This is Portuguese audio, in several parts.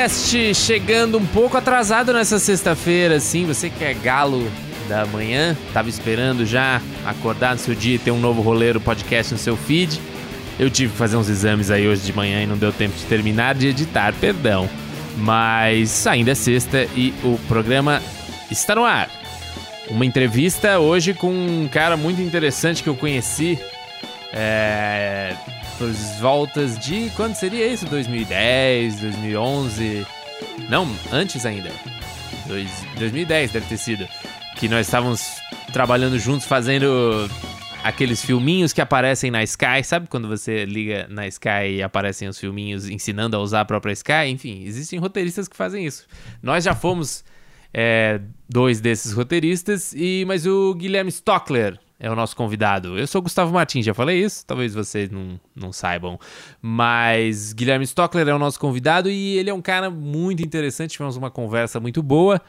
podcast chegando um pouco atrasado nessa sexta-feira, assim. Você que é galo da manhã, tava esperando já acordar no seu dia e ter um novo roleiro podcast no seu feed. Eu tive que fazer uns exames aí hoje de manhã e não deu tempo de terminar de editar, perdão. Mas ainda é sexta e o programa está no ar. Uma entrevista hoje com um cara muito interessante que eu conheci. É, por voltas de. Quando seria isso? 2010, 2011? Não, antes ainda. Dois, 2010 deve ter sido. Que nós estávamos trabalhando juntos fazendo aqueles filminhos que aparecem na Sky, sabe quando você liga na Sky e aparecem os filminhos ensinando a usar a própria Sky? Enfim, existem roteiristas que fazem isso. Nós já fomos é, dois desses roteiristas, e mas o Guilherme Stockler é o nosso convidado. Eu sou Gustavo Martins, já falei isso, talvez vocês não, não saibam. Mas Guilherme Stockler é o nosso convidado e ele é um cara muito interessante. Tivemos uma conversa muito boa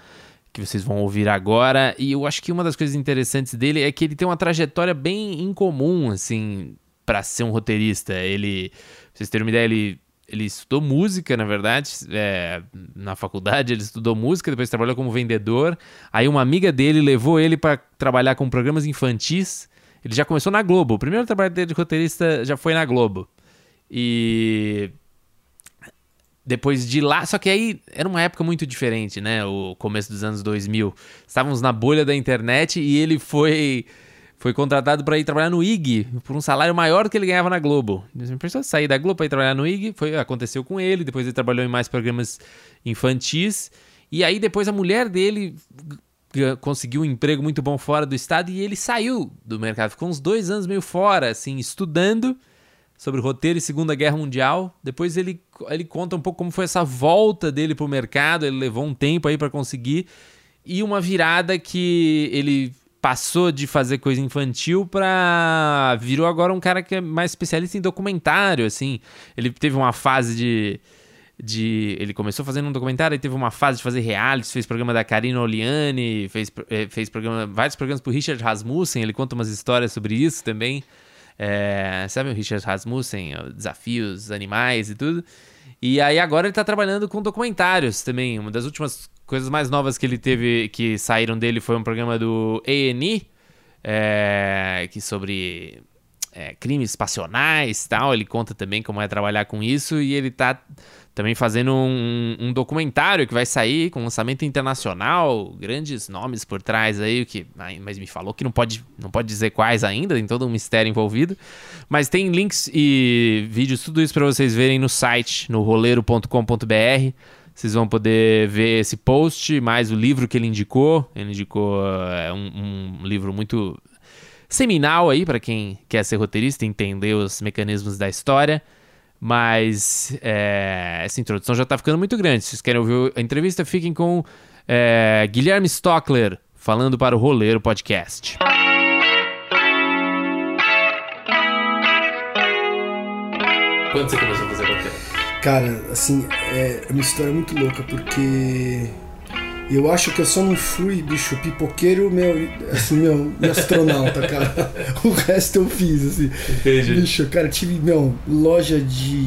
que vocês vão ouvir agora. E eu acho que uma das coisas interessantes dele é que ele tem uma trajetória bem incomum, assim, para ser um roteirista. Ele, pra vocês terem uma ideia, ele ele estudou música, na verdade, é, na faculdade ele estudou música, depois trabalhou como vendedor. Aí uma amiga dele levou ele para trabalhar com programas infantis. Ele já começou na Globo. O primeiro trabalho dele de roteirista já foi na Globo. E depois de lá, só que aí era uma época muito diferente, né? O começo dos anos 2000. Estávamos na bolha da internet e ele foi foi contratado para ir trabalhar no IG por um salário maior do que ele ganhava na Globo. Ele pensou sair da Globo para ir trabalhar no IG, foi aconteceu com ele, depois ele trabalhou em mais programas infantis. E aí depois a mulher dele conseguiu um emprego muito bom fora do estado e ele saiu do mercado. Ficou uns dois anos meio fora, assim, estudando sobre roteiro e Segunda Guerra Mundial. Depois ele, ele conta um pouco como foi essa volta dele para o mercado. Ele levou um tempo aí para conseguir. E uma virada que ele passou de fazer coisa infantil pra. virou agora um cara que é mais especialista em documentário, assim. Ele teve uma fase de. De, ele começou fazendo um documentário, e teve uma fase de fazer reality, fez programa da Karina Oliani, fez, eh, fez programa, vários programas pro Richard Rasmussen, ele conta umas histórias sobre isso também. É, sabe o Richard Rasmussen, desafios, animais e tudo. E aí agora ele tá trabalhando com documentários também. Uma das últimas coisas mais novas que ele teve, que saíram dele, foi um programa do A&E, é, que sobre é, crimes passionais tal. Ele conta também como é trabalhar com isso e ele tá também fazendo um, um, documentário que vai sair com lançamento internacional, grandes nomes por trás aí, que mas me falou que não pode, não pode dizer quais ainda, tem todo um mistério envolvido. Mas tem links e vídeos, tudo isso para vocês verem no site, no roleiro.com.br. Vocês vão poder ver esse post, mais o livro que ele indicou. Ele indicou é, um, um livro muito seminal aí para quem quer ser roteirista entender os mecanismos da história. Mas é, essa introdução já está ficando muito grande. Se vocês querem ouvir a entrevista, fiquem com é, Guilherme Stockler falando para o Roleiro Podcast. Quando você começou? Cara, assim, é uma história muito louca, porque eu acho que eu só não fui, bicho, pipoqueiro, meu, assim, meu, meu astronauta, cara. O resto eu fiz, assim. Entendi. Bicho, cara, tive, meu, loja de.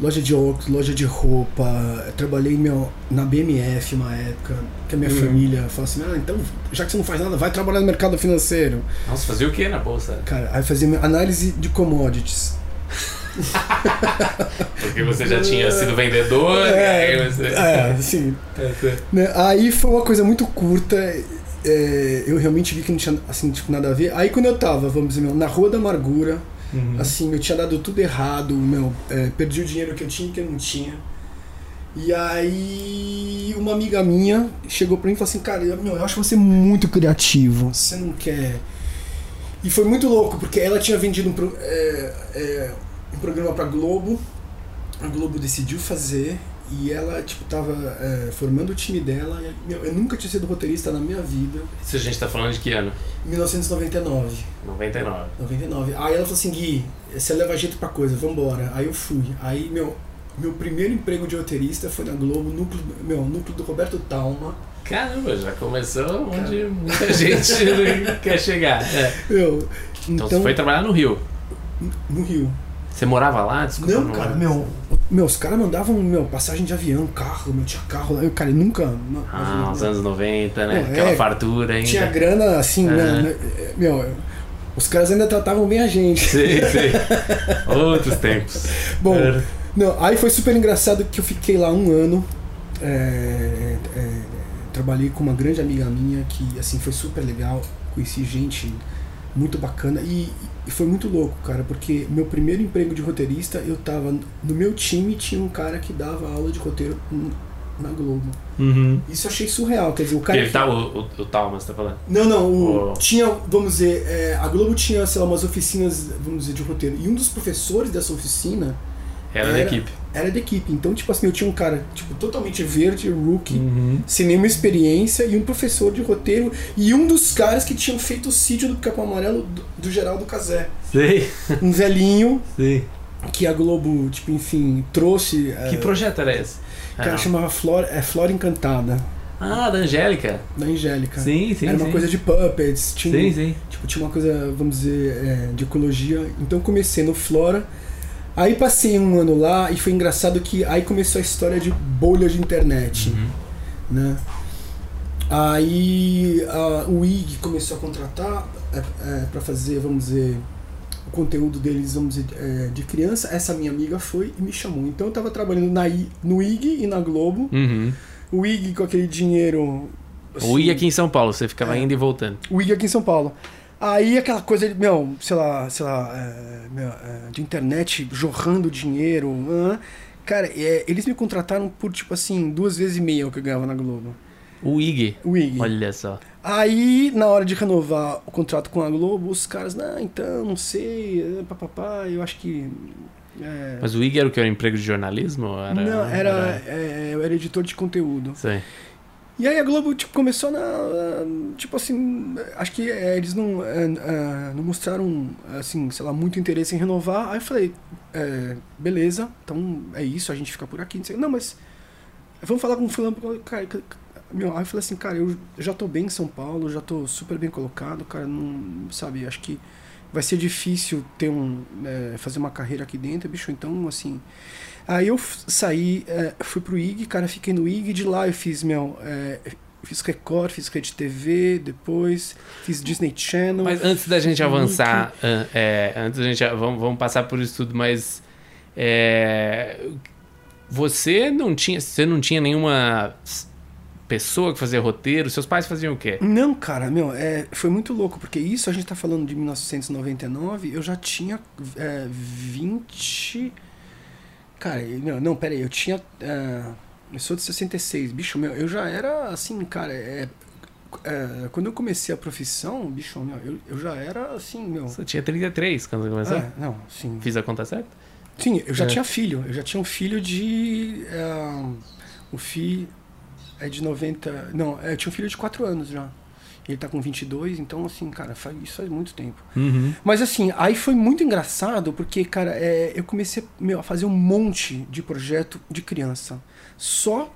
Loja de óculos, loja de roupa. Eu trabalhei meu, na BMF uma época, que a minha uhum. família falou assim: ah, então, já que você não faz nada, vai trabalhar no mercado financeiro. Nossa, fazia o que na bolsa? Cara, aí fazia análise de commodities. Porque você já tinha sido vendedor. É, aí você... é sim. É, aí foi uma coisa muito curta. É, eu realmente vi que não tinha assim, tipo, nada a ver. Aí quando eu tava, vamos dizer, meu, na Rua da Amargura, uhum. assim, eu tinha dado tudo errado, meu, é, perdi o dinheiro que eu tinha e que eu não tinha. E aí uma amiga minha chegou pra mim e falou assim, cara, meu, eu acho você muito criativo. Você não quer. E foi muito louco, porque ela tinha vendido um. É, é, um programa pra Globo. A Globo decidiu fazer e ela, tipo, tava é, formando o time dela. Meu, eu nunca tinha sido roteirista na minha vida. Isso a gente tá falando de que ano? 1999. 99. 99. Aí ela falou assim, Gui, você leva jeito pra coisa, vambora. Aí eu fui. Aí, meu, meu primeiro emprego de roteirista foi na Globo, núcleo, meu, núcleo do Roberto Talma. Caramba, já começou onde muita gente quer chegar. É. Meu, então, então você foi trabalhar no Rio? No Rio. Você morava lá? Desculpa, não, não cara, meu, o Meu, os caras mandavam, meu, passagem de avião, carro, meu, tinha carro lá. Eu, cara, eu nunca. Ah, os anos 90, né? Não, Aquela é, fartura ainda. Tinha grana, assim, uhum. né? Meu, os caras ainda tratavam bem a gente. Sim, sim. Outros tempos. Bom, não, aí foi super engraçado que eu fiquei lá um ano. É, é, trabalhei com uma grande amiga minha que, assim, foi super legal. Conheci gente muito bacana e, e, foi muito louco, cara, porque meu primeiro emprego de roteirista, eu tava no meu time tinha um cara que dava aula de roteiro na Globo. Uhum. Isso eu achei surreal, quer dizer, o cara. Que ele tá, o, o, o Talmas tá falando? Não, não, o, oh. tinha, vamos dizer, é, a Globo tinha, sei lá, umas oficinas, vamos dizer, de roteiro. E um dos professores dessa oficina era, da equipe. Era da equipe. Então, tipo assim, eu tinha um cara, tipo, totalmente verde, rookie, uhum. sem nenhuma experiência, e um professor de roteiro, e um dos caras que tinham feito o sítio do Capão Amarelo do, do Geraldo Casé. Sim. Um velhinho. Sim. Que a Globo, tipo, enfim, trouxe. Que é, projeto era esse? O cara chamava Flora, é, Flora Encantada. Ah, da Angélica. Da Angélica. Sim, sim. Era uma sim. coisa de puppets. Tinha, sim, sim. Tipo, tinha uma coisa, vamos dizer, é, de ecologia. Então comecei no Flora. Aí passei um ano lá e foi engraçado que aí começou a história de bolha de internet, uhum. né? Aí a, o IG começou a contratar é, é, para fazer, vamos dizer, o conteúdo deles, vamos dizer, é, de criança. Essa minha amiga foi e me chamou. Então eu estava trabalhando na, no IG e na Globo. Uhum. O IG com aquele dinheiro. Assim, o IG aqui em São Paulo, você ficava é. indo e voltando. O IG aqui em São Paulo. Aí aquela coisa meu, sei lá, sei lá, é, meu, é, de internet jorrando dinheiro. Uh, cara, é, eles me contrataram por, tipo assim, duas vezes e meia o que eu ganhava na Globo. O IG? O IG. Olha só. Aí, na hora de renovar o contrato com a Globo, os caras, não, então, não sei, papapá, eu acho que. É... Mas o IG era o que? Era emprego de jornalismo? Era, não, era, era... É, eu era editor de conteúdo. Sei. E aí a Globo tipo, começou na. Tipo assim, acho que é, eles não, é, é, não mostraram, assim, sei lá, muito interesse em renovar. Aí eu falei, é, beleza, então é isso, a gente fica por aqui. Não, mas vamos falar com o fulano. Meu, aí eu falei assim, cara, eu já tô bem em São Paulo, já tô super bem colocado, cara, não, sabe, acho que vai ser difícil ter um, é, fazer uma carreira aqui dentro, bicho, então, assim... Aí eu saí, é, fui pro IG, cara, fiquei no IG, de lá eu fiz, meu, é, fiz Record, fiz Rede TV, depois fiz Disney Channel. Mas antes da gente avançar, é, antes da gente, vamos, vamos passar por isso tudo, mas é, você não tinha, você não tinha nenhuma pessoa que fazia roteiro? Seus pais faziam o quê? Não, cara, meu, é, foi muito louco, porque isso a gente tá falando de 1999, eu já tinha é, 20 Cara, não, não pera aí, eu tinha. Uh, eu sou de 66, bicho, meu, eu já era assim, cara, é, é, quando eu comecei a profissão, bicho, meu, eu, eu já era assim, meu. Você tinha 33 quando você começou? É, não, sim. Fiz a conta certa? Sim, eu já é. tinha filho, eu já tinha um filho de. Uh, o filho é de 90. Não, eu tinha um filho de 4 anos já. Ele tá com 22, então, assim, cara, faz, isso faz muito tempo. Uhum. Mas, assim, aí foi muito engraçado, porque, cara, é, eu comecei meu, a fazer um monte de projeto de criança. Só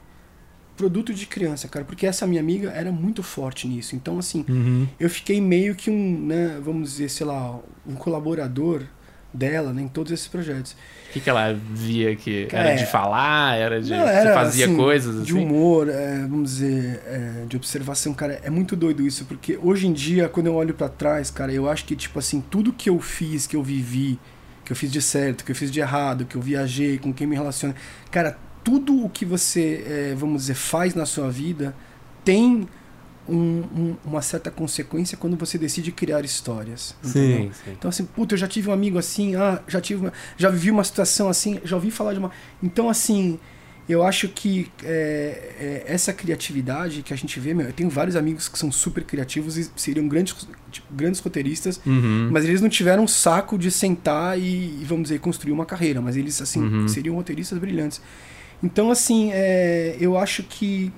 produto de criança, cara, porque essa minha amiga era muito forte nisso. Então, assim, uhum. eu fiquei meio que um, né, vamos dizer, sei lá, um colaborador dela né, em todos esses projetos. O que, que ela via que era é, de falar, era de não, era, você fazia assim, coisas assim? De humor, é, vamos dizer, é, de observação, cara, é muito doido isso, porque hoje em dia, quando eu olho para trás, cara, eu acho que, tipo assim, tudo que eu fiz, que eu vivi, que eu fiz de certo, que eu fiz de errado, que eu viajei, com quem me relaciona, cara, tudo o que você, é, vamos dizer, faz na sua vida tem um, um, uma certa consequência quando você decide criar histórias. Sim, sim, Então, assim, puta, eu já tive um amigo assim, ah, já tive uma, já vivi uma situação assim, já ouvi falar de uma. Então, assim, eu acho que é, é, essa criatividade que a gente vê, meu, eu tenho vários amigos que são super criativos e seriam grandes, tipo, grandes roteiristas, uhum. mas eles não tiveram saco de sentar e, vamos dizer, construir uma carreira, mas eles, assim, uhum. seriam roteiristas brilhantes. Então, assim, é, eu acho que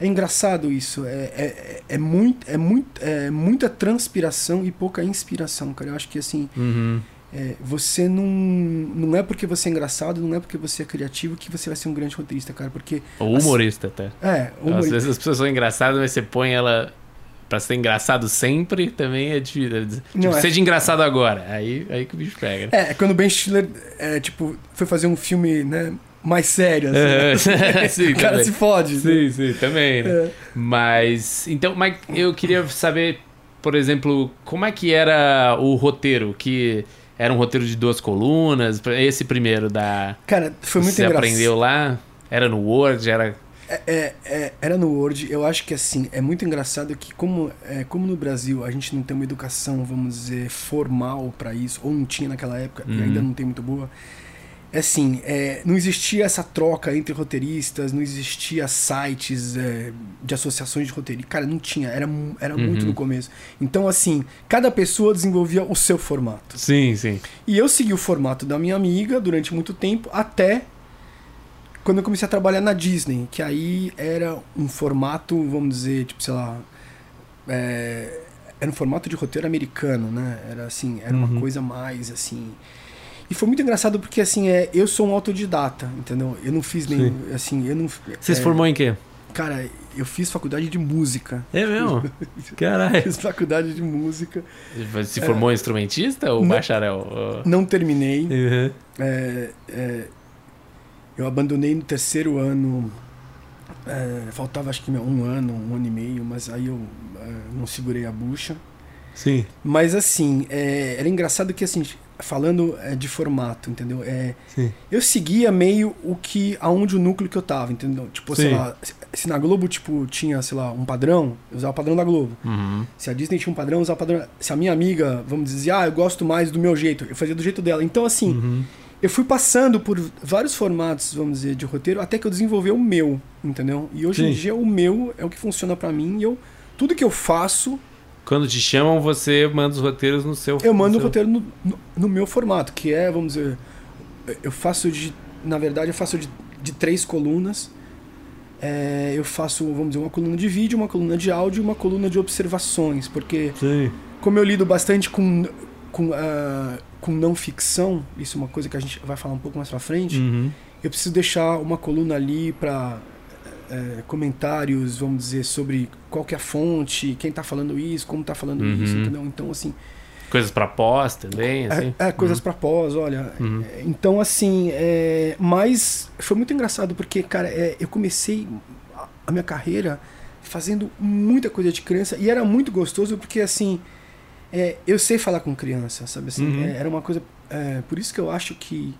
é engraçado isso. É, é, é, muito, é, muito, é muita transpiração e pouca inspiração, cara. Eu acho que assim. Uhum. É, você não. Não é porque você é engraçado, não é porque você é criativo que você vai ser um grande roteirista, cara. Porque. Ou humorista, até. É, humorista. Às vezes as pessoas são engraçadas, mas você põe ela pra ser engraçado sempre também é difícil. Tipo, Não, é- seja engraçado agora. Aí, aí que o bicho pega. né? É, quando o Ben Stiller é, tipo, foi fazer um filme, né, mais sério, assim, É, sim, o cara também. se fode. né? Sim, sim, também, né? É. Mas, então, mas eu queria saber, por exemplo, como é que era o roteiro? Que era um roteiro de duas colunas? Esse primeiro da... Cara, foi muito Você engraçado. aprendeu lá? Era no Word? Era... É, é, é, era no Word, eu acho que assim, é muito engraçado que como, é, como no Brasil a gente não tem uma educação, vamos dizer, formal pra isso, ou não tinha naquela época, Uhum. e ainda não tem muito boa, é assim, é, não existia essa troca entre roteiristas, não existia sites é, de associações de roteiristas, cara, não tinha, era, era muito Uhum. no começo. Então assim, cada pessoa desenvolvia o seu formato. Sim, sim. E eu segui o formato da minha amiga durante muito tempo, até quando eu comecei a trabalhar na Disney, que aí era um formato, vamos dizer, tipo, sei lá. é, era um formato de roteiro americano, né? Era assim, era Uhum. uma coisa mais assim. E foi muito engraçado porque assim, é, eu sou um autodidata, entendeu? Eu não fiz nem assim, eu não Você se é, formou em quê? Cara, eu fiz faculdade de música. É mesmo? Caralho. Fiz faculdade de música, Se formou instrumentista ou Não. bacharel? Não terminei. Uhum. É, é, eu abandonei no terceiro ano. é, faltava acho que um ano, um ano e meio, mas aí eu é, não segurei a bucha. Sim. Mas assim, é, era engraçado que assim, falando é, de formato, entendeu? É, Sim. eu seguia meio o que aonde o núcleo que eu tava, entendeu? Tipo, sei Sim. lá, se- na Globo tipo tinha, sei lá, um padrão, eu usava o padrão da Globo. Uhum. Se a Disney tinha um padrão, eu usava o padrão. Se a minha amiga, vamos dizer, ah, eu gosto mais do meu jeito, eu fazia do jeito dela. Então assim, Uhum. eu fui passando por vários formatos, vamos dizer, de roteiro, até que eu desenvolvi o meu, entendeu? E hoje em Sim. dia o meu é o que funciona pra mim e eu tudo que eu faço, Quando te chamam, você manda os roteiros no seu... eu mando o seu- roteiro no, no, no meu formato, que é, vamos dizer, eu faço de, na verdade, eu faço de, de três colunas. É, eu faço, vamos dizer, uma coluna de vídeo, uma coluna de áudio e uma coluna de observações, porque Sim. como eu lido bastante com com, ah, com não ficção, isso é uma coisa que a gente vai falar um pouco mais pra frente. Uhum. eu preciso deixar uma coluna ali para comentários, vamos dizer, sobre qual que é a fonte, quem tá falando isso, como tá falando Uhum. isso, entendeu? Então, assim, Coisas pra pós também, assim? é, é, coisas pra pós, olha. Uhum. É, então, assim, é, mas foi muito engraçado porque, cara, é, eu comecei a- minha carreira fazendo muita coisa de criança e era muito gostoso porque, assim, é, eu sei falar com criança, sabe assim? Uhum. É, era uma coisa. é, por isso que eu acho que.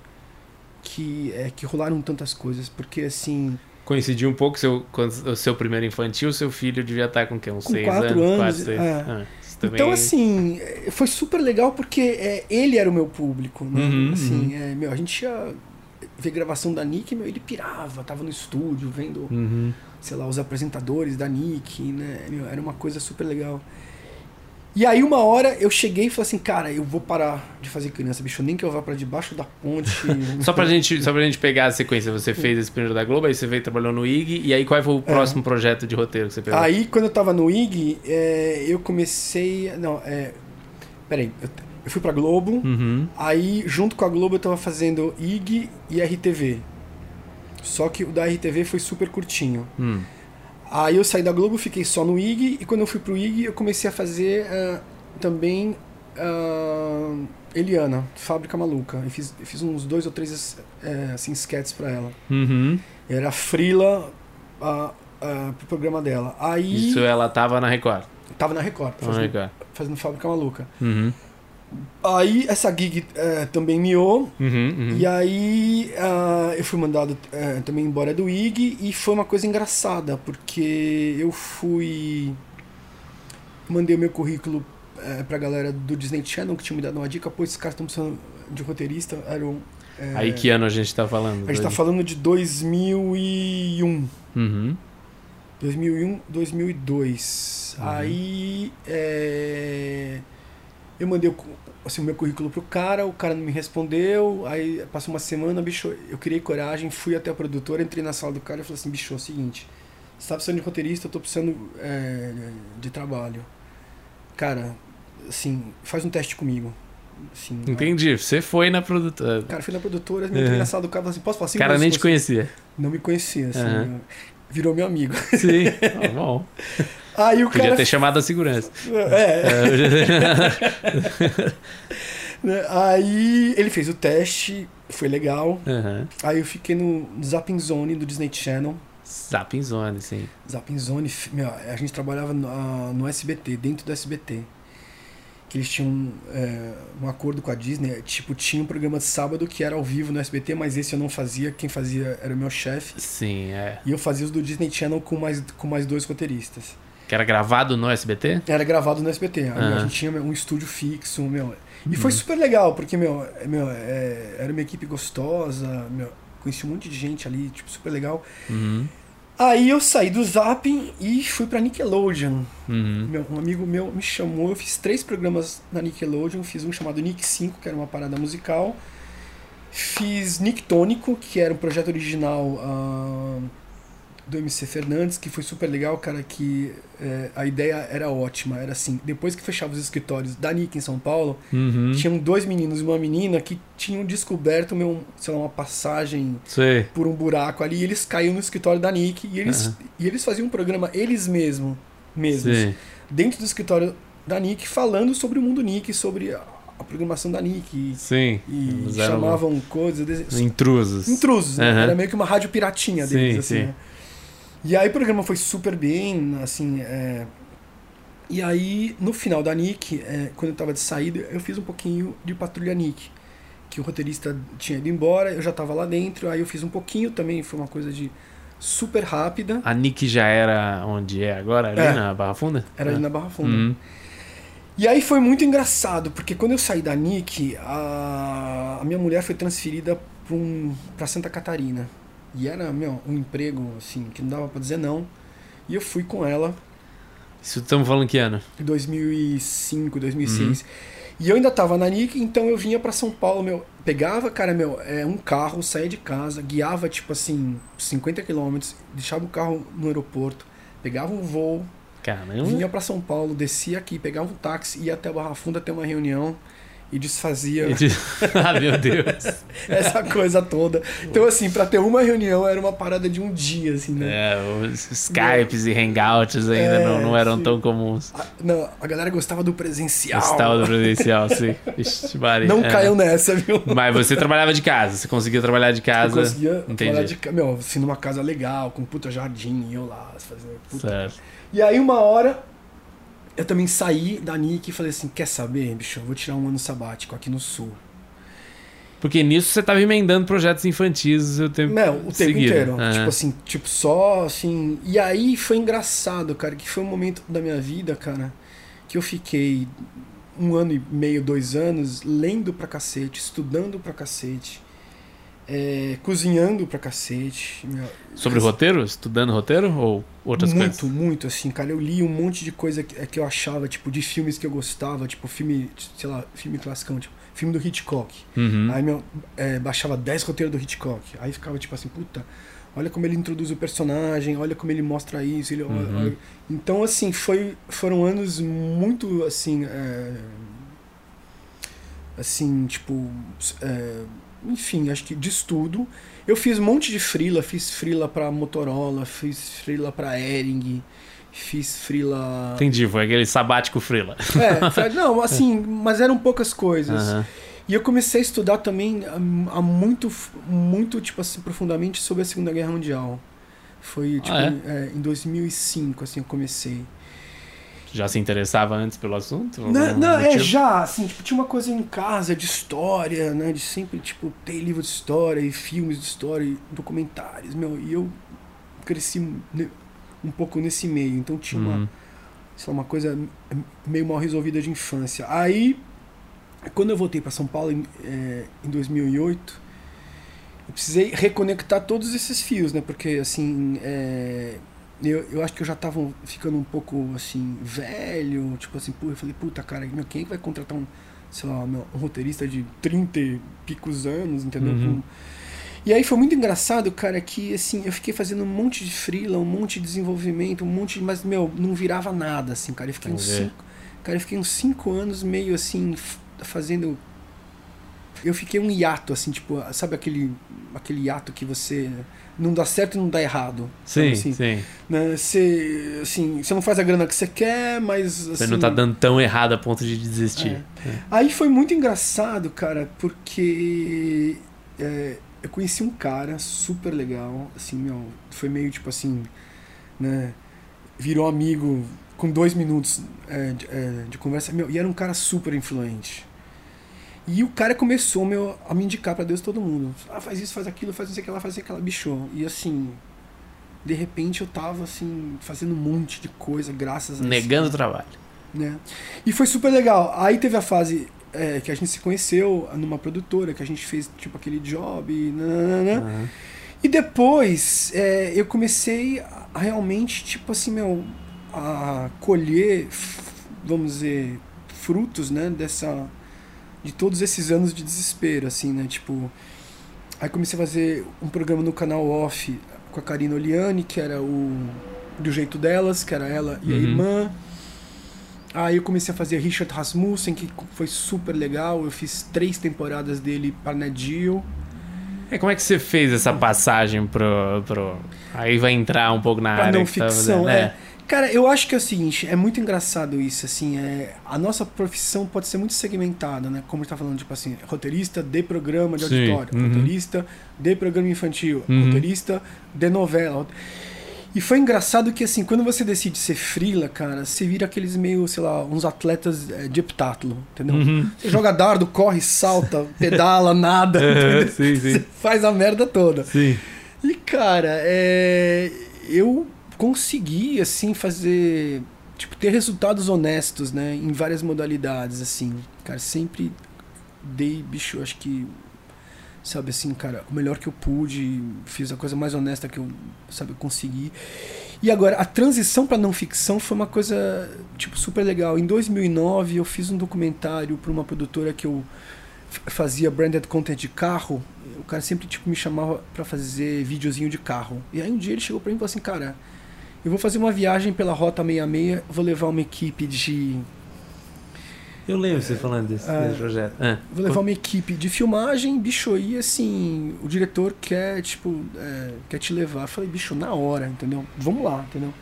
Que, é, que rolaram tantas coisas, porque assim. Coincidiu um pouco seu, o seu primeiro infantil, seu filho devia estar com o quê? Uns Com seis quatro anos? anos, Quatro, seis. é. Ah, também... Então, assim, é, foi super legal porque é, ele era o meu público, né? Uhum, assim, é, meu, a gente ia ver gravação da Nick, meu, ele pirava, tava no estúdio vendo, Uhum. sei lá, os apresentadores da Nick, né? Meu, era uma coisa super legal. E aí, uma hora, eu cheguei e falei assim, cara, eu vou parar de fazer criança, bicho, nem que eu vá pra debaixo da ponte. Só pra, gente, só pra gente pegar a sequência, você fez esse primeiro da Globo, aí você veio trabalhou no IG, e aí qual foi o próximo projeto de roteiro que você pegou? Aí, quando eu tava no IG, é, eu comecei. Não, é. Peraí, eu, eu fui pra Globo. Uhum. Aí, junto com a Globo, eu tava fazendo IG e RTV. Só que o da RTV foi super curtinho. Hum. Aí eu saí da Globo, fiquei só no IG, e quando eu fui pro IG, eu comecei a fazer ah, também ah, Eliana, Fábrica Maluca. Eu fiz, eu fiz uns dois ou três eh, assim, sketches pra ela. Uhum. Era frila ah, ah, pro programa dela. Aí Isso ela tava na Record. tava na Record, Tava na fazendo, Record. fazendo Fábrica Maluca. Uhum. Aí essa gig eh, também miou. Uhum. Uhum. E aí ah, eu fui mandado eh, também embora do IG e foi uma coisa engraçada, porque eu fui. Mandei o meu currículo eh, pra galera do Disney Channel que tinha me dado uma dica, pô, esses caras estão precisando de roteirista, eram. eh, Aí que ano a gente tá falando? A gente tá falando de 2001. Uhum. 2001, 2002. Uhum. Aí é, eu mandei o, assim, o meu currículo pro cara, o cara não me respondeu. Aí passou uma semana, bicho, eu criei coragem, fui até a produtora, entrei na sala do cara e falei assim: bicho, é o seguinte, você tá precisando de roteirista, eu tô precisando é, de trabalho. Cara, assim, faz um teste comigo. Assim, Entendi. Você foi na produtora. Cara, fui na produtora, entrei Uhum. na sala do cara e falei assim: posso falar assim? cara nem te conhecia. Não me conhecia, assim. Uhum. Virou meu amigo. Sim. Ah, bom. Aí o Podia cara. ter chamado a segurança. É. Né, Aí ele fez o teste, foi legal. Aham. Aí eu fiquei no Zapping Zone do Disney Channel. Zapping Zone, sim. Zapping Zone, meu, a gente trabalhava no, ah, no SBT, dentro do SBT. Que eles tinham é, um acordo com a Disney, tipo, tinha um programa de sábado que era ao vivo no SBT, mas esse eu não fazia, quem fazia era o meu chefe. Sim, é. E eu fazia os do Disney Channel com mais, com mais dois roteiristas. Que era gravado no SBT? Era gravado no SBT. A gente tinha um estúdio fixo, meu. E foi super legal, porque, meu, é- meu é, era uma equipe gostosa, meu, conheci um monte de gente ali, tipo, super legal. Uhum. Aí eu saí do Zapping e fui pra Nickelodeon. Uhum. Meu, um amigo meu me chamou, eu fiz três programas na Nickelodeon, fiz um chamado Nick 5, que era uma parada musical. Fiz Nick Tônico, que era um projeto original ah, do MC Fernandes, que foi super legal, cara, que eh, a ideia era ótima. Era assim, depois que fechava os escritórios da Nick em São Paulo, Uhum. tinham dois meninos e uma menina que tinham descoberto meu, sei lá, uma passagem Sei. por um buraco ali, e eles caíam no escritório da Nick e eles, Aham. e eles faziam um programa eles mesmo, mesmos, dentro do escritório da Nick, falando sobre o mundo Nick, sobre a, programação da Nick. E, Sim. e chamavam coisas. Intrusos. intrusos, né? Aham. Era meio que uma rádio piratinha deles, Sim, assim. sim. né? E aí o programa foi super bem, assim. é, E aí, no final da Nick, é, quando eu tava de saída, eu fiz um pouquinho de Patrulha Nick. Que o roteirista tinha ido embora, eu já tava lá dentro, aí eu fiz um pouquinho também, foi uma coisa de super rápida. A Nick já era onde é agora, ali É. na Barra Funda? Era ali Ah. na Barra Funda. Uhum. E aí foi muito engraçado, porque quando eu saí da Nick, a, a minha mulher foi transferida pra, um, Santa Catarina. E era, meu, um emprego, assim, que não dava pra dizer não. E eu fui com ela Isso estamos falando que ano? em 2005, 2006. E eu ainda tava na Nick, então eu vinha pra São Paulo, meu. Pegava, cara, meu, é, um carro, saía de casa, guiava, tipo assim, 50 quilômetros, deixava o carro no aeroporto, pegava um voo, Caramba. vinha pra São Paulo, descia aqui, pegava um táxi, ia até Barra Funda ter uma reunião e desfazia ah, meu Deus. essa coisa toda. Então, assim, pra ter uma reunião era uma parada de um dia, assim, né? É, os Skypes e Hangouts ainda É, não, não eram sim. tão comuns. A, não, a galera gostava do presencial. Estava do presencial, sim. Ixi, Maria. Não É. caiam nessa, viu? Mas você trabalhava de casa, você conseguia trabalhar de Eu casa. conseguia Entendi. trabalhar de ca- meu, assim, numa casa legal, com puta jardim, e eu lá, fazendo puta. Certo. E aí uma hora eu também saí da Nick e falei assim, quer saber, bicho, eu vou tirar um ano sabático aqui no sul. Porque nisso você tava emendando projetos infantis o tempo Meu, o tempo seguido. inteiro. Ah. Tipo assim, tipo, só assim. E aí foi engraçado, cara, que foi um momento da minha vida, cara, que eu fiquei um ano e meio, dois anos, lendo pra cacete, estudando pra cacete, é, cozinhando pra cacete. Sobre roteiro? Estudando roteiro ou outras muito, coisas? muito, assim, cara. Eu li um monte de coisa que, que eu achava, tipo, de filmes que eu gostava, tipo, filme, sei lá, filme classicão, tipo, filme do Hitchcock. Uhum. Aí meu, é, baixava 10 roteiros do Hitchcock. Aí ficava tipo assim, puta, olha como ele introduz o personagem, olha como ele mostra isso. Ele, Uhum. olha. Então, assim, foi, foram anos muito, assim, é, assim, tipo, é, enfim, acho que de estudo. Eu fiz um monte de frila, fiz frila pra Motorola, fiz frila pra Ering, fiz frila... Entendi, foi aquele sabático frila. É, não, assim, mas eram poucas coisas. Aham. E eu comecei a estudar também hum, há muito, muito tipo assim, profundamente sobre a Segunda Guerra Mundial. Foi tipo, Ah, em, é, em 2005, assim, eu comecei. Já se interessava antes pelo assunto? Não, não é já, assim, tipo, tinha uma coisa em casa de história, né? De sempre, tipo, ter livro de história e filmes de história e documentários, meu. E eu cresci um pouco nesse meio, então tinha uma, Uhum. sei lá, uma coisa meio mal resolvida de infância. Aí, quando eu voltei para São Paulo em, é, em 2008, eu precisei reconectar todos esses fios, né? Porque, assim, é, eu, eu acho que eu já tava ficando um pouco, assim, velho. Tipo assim, pô, eu falei, puta, cara, meu, quem é que vai contratar um, sei lá, meu, um roteirista de 30 e picos anos, entendeu? Uhum. E aí foi muito engraçado, cara, que assim, eu fiquei fazendo um monte de freela, um monte de desenvolvimento, um monte de. Mas, meu, não virava nada, assim, cara. Eu fiquei uns cinco. Cara, eu fiquei uns cinco anos meio assim, fazendo Eu fiquei um hiato, assim, tipo, sabe aquele, aquele hiato que você não dá certo e não dá errado. Sim, assim, sim. Né? Você, assim, você não faz a grana que você quer, mas. Você assim, não tá dando tão errado a ponto de desistir. É. É. Aí foi muito engraçado, cara, porque é, eu conheci um cara super legal, assim, meu, foi meio tipo assim, né? Virou amigo com dois minutos é, de, é, de, conversa, meu, e era um cara super influente. E o cara começou meu, a me indicar para Deus todo mundo. Ah, faz isso, faz aquilo, faz isso, aquilo, faz aquela bicho. E assim, de repente eu tava assim, fazendo um monte de coisa, graças a Negando o trabalho. Né? E foi super legal. Aí teve a fase é, que a gente se conheceu numa produtora, que a gente fez tipo aquele job. Uhum. E depois é, eu comecei a realmente, tipo assim, meu, a colher, vamos dizer, frutos, né, dessa de todos esses anos de desespero, assim, né, tipo, aí comecei a fazer um programa no canal Off com a Karina Oliani, que era o do jeito delas, que era ela e uhum. a irmã. Aí eu comecei a fazer Richard Rasmussen, que foi super legal. Eu fiz três temporadas dele para Nedio. É, como é que você fez essa passagem pro, pro... Aí vai entrar um pouco na pra área não ficção, tá é. é. Cara, eu acho que é o seguinte, é muito engraçado isso, assim, é, a nossa profissão pode ser muito segmentada, né? Como a gente tá falando, tipo assim, roteirista de programa de Sim. auditório, uhum. roteirista de programa infantil, uhum. roteirista de novela. E foi engraçado que, assim, quando você decide ser frila, cara, você vira aqueles meio, sei lá, uns atletas é, de heptátulo, entendeu? Uhum. Você joga dardo, corre, salta, pedala, nada, sim, sim. Você faz a merda toda. Sim. E, cara, é... eu consegui, assim, fazer. Tipo, ter resultados honestos, né? Em várias modalidades, assim. Cara, sempre dei, bicho, acho que. Sabe assim, cara, o melhor que eu pude, fiz a coisa mais honesta que eu, sabe, consegui. E agora, a transição para não ficção foi uma coisa, tipo, super legal. Em 2009, eu fiz um documentário para uma produtora que eu fazia branded content de carro. O cara sempre, tipo, me chamava para fazer videozinho de carro. E aí um dia ele chegou para mim e falou assim, cara, eu vou fazer uma viagem pela Rota 66, vou levar uma equipe de. Eu lembro você falando desse, é, desse projeto. É. Vou levar uma equipe de filmagem, bicho, e assim, o diretor quer, tipo, é, quer te levar. Eu falei, bicho, na hora, entendeu? Vamos lá, entendeu?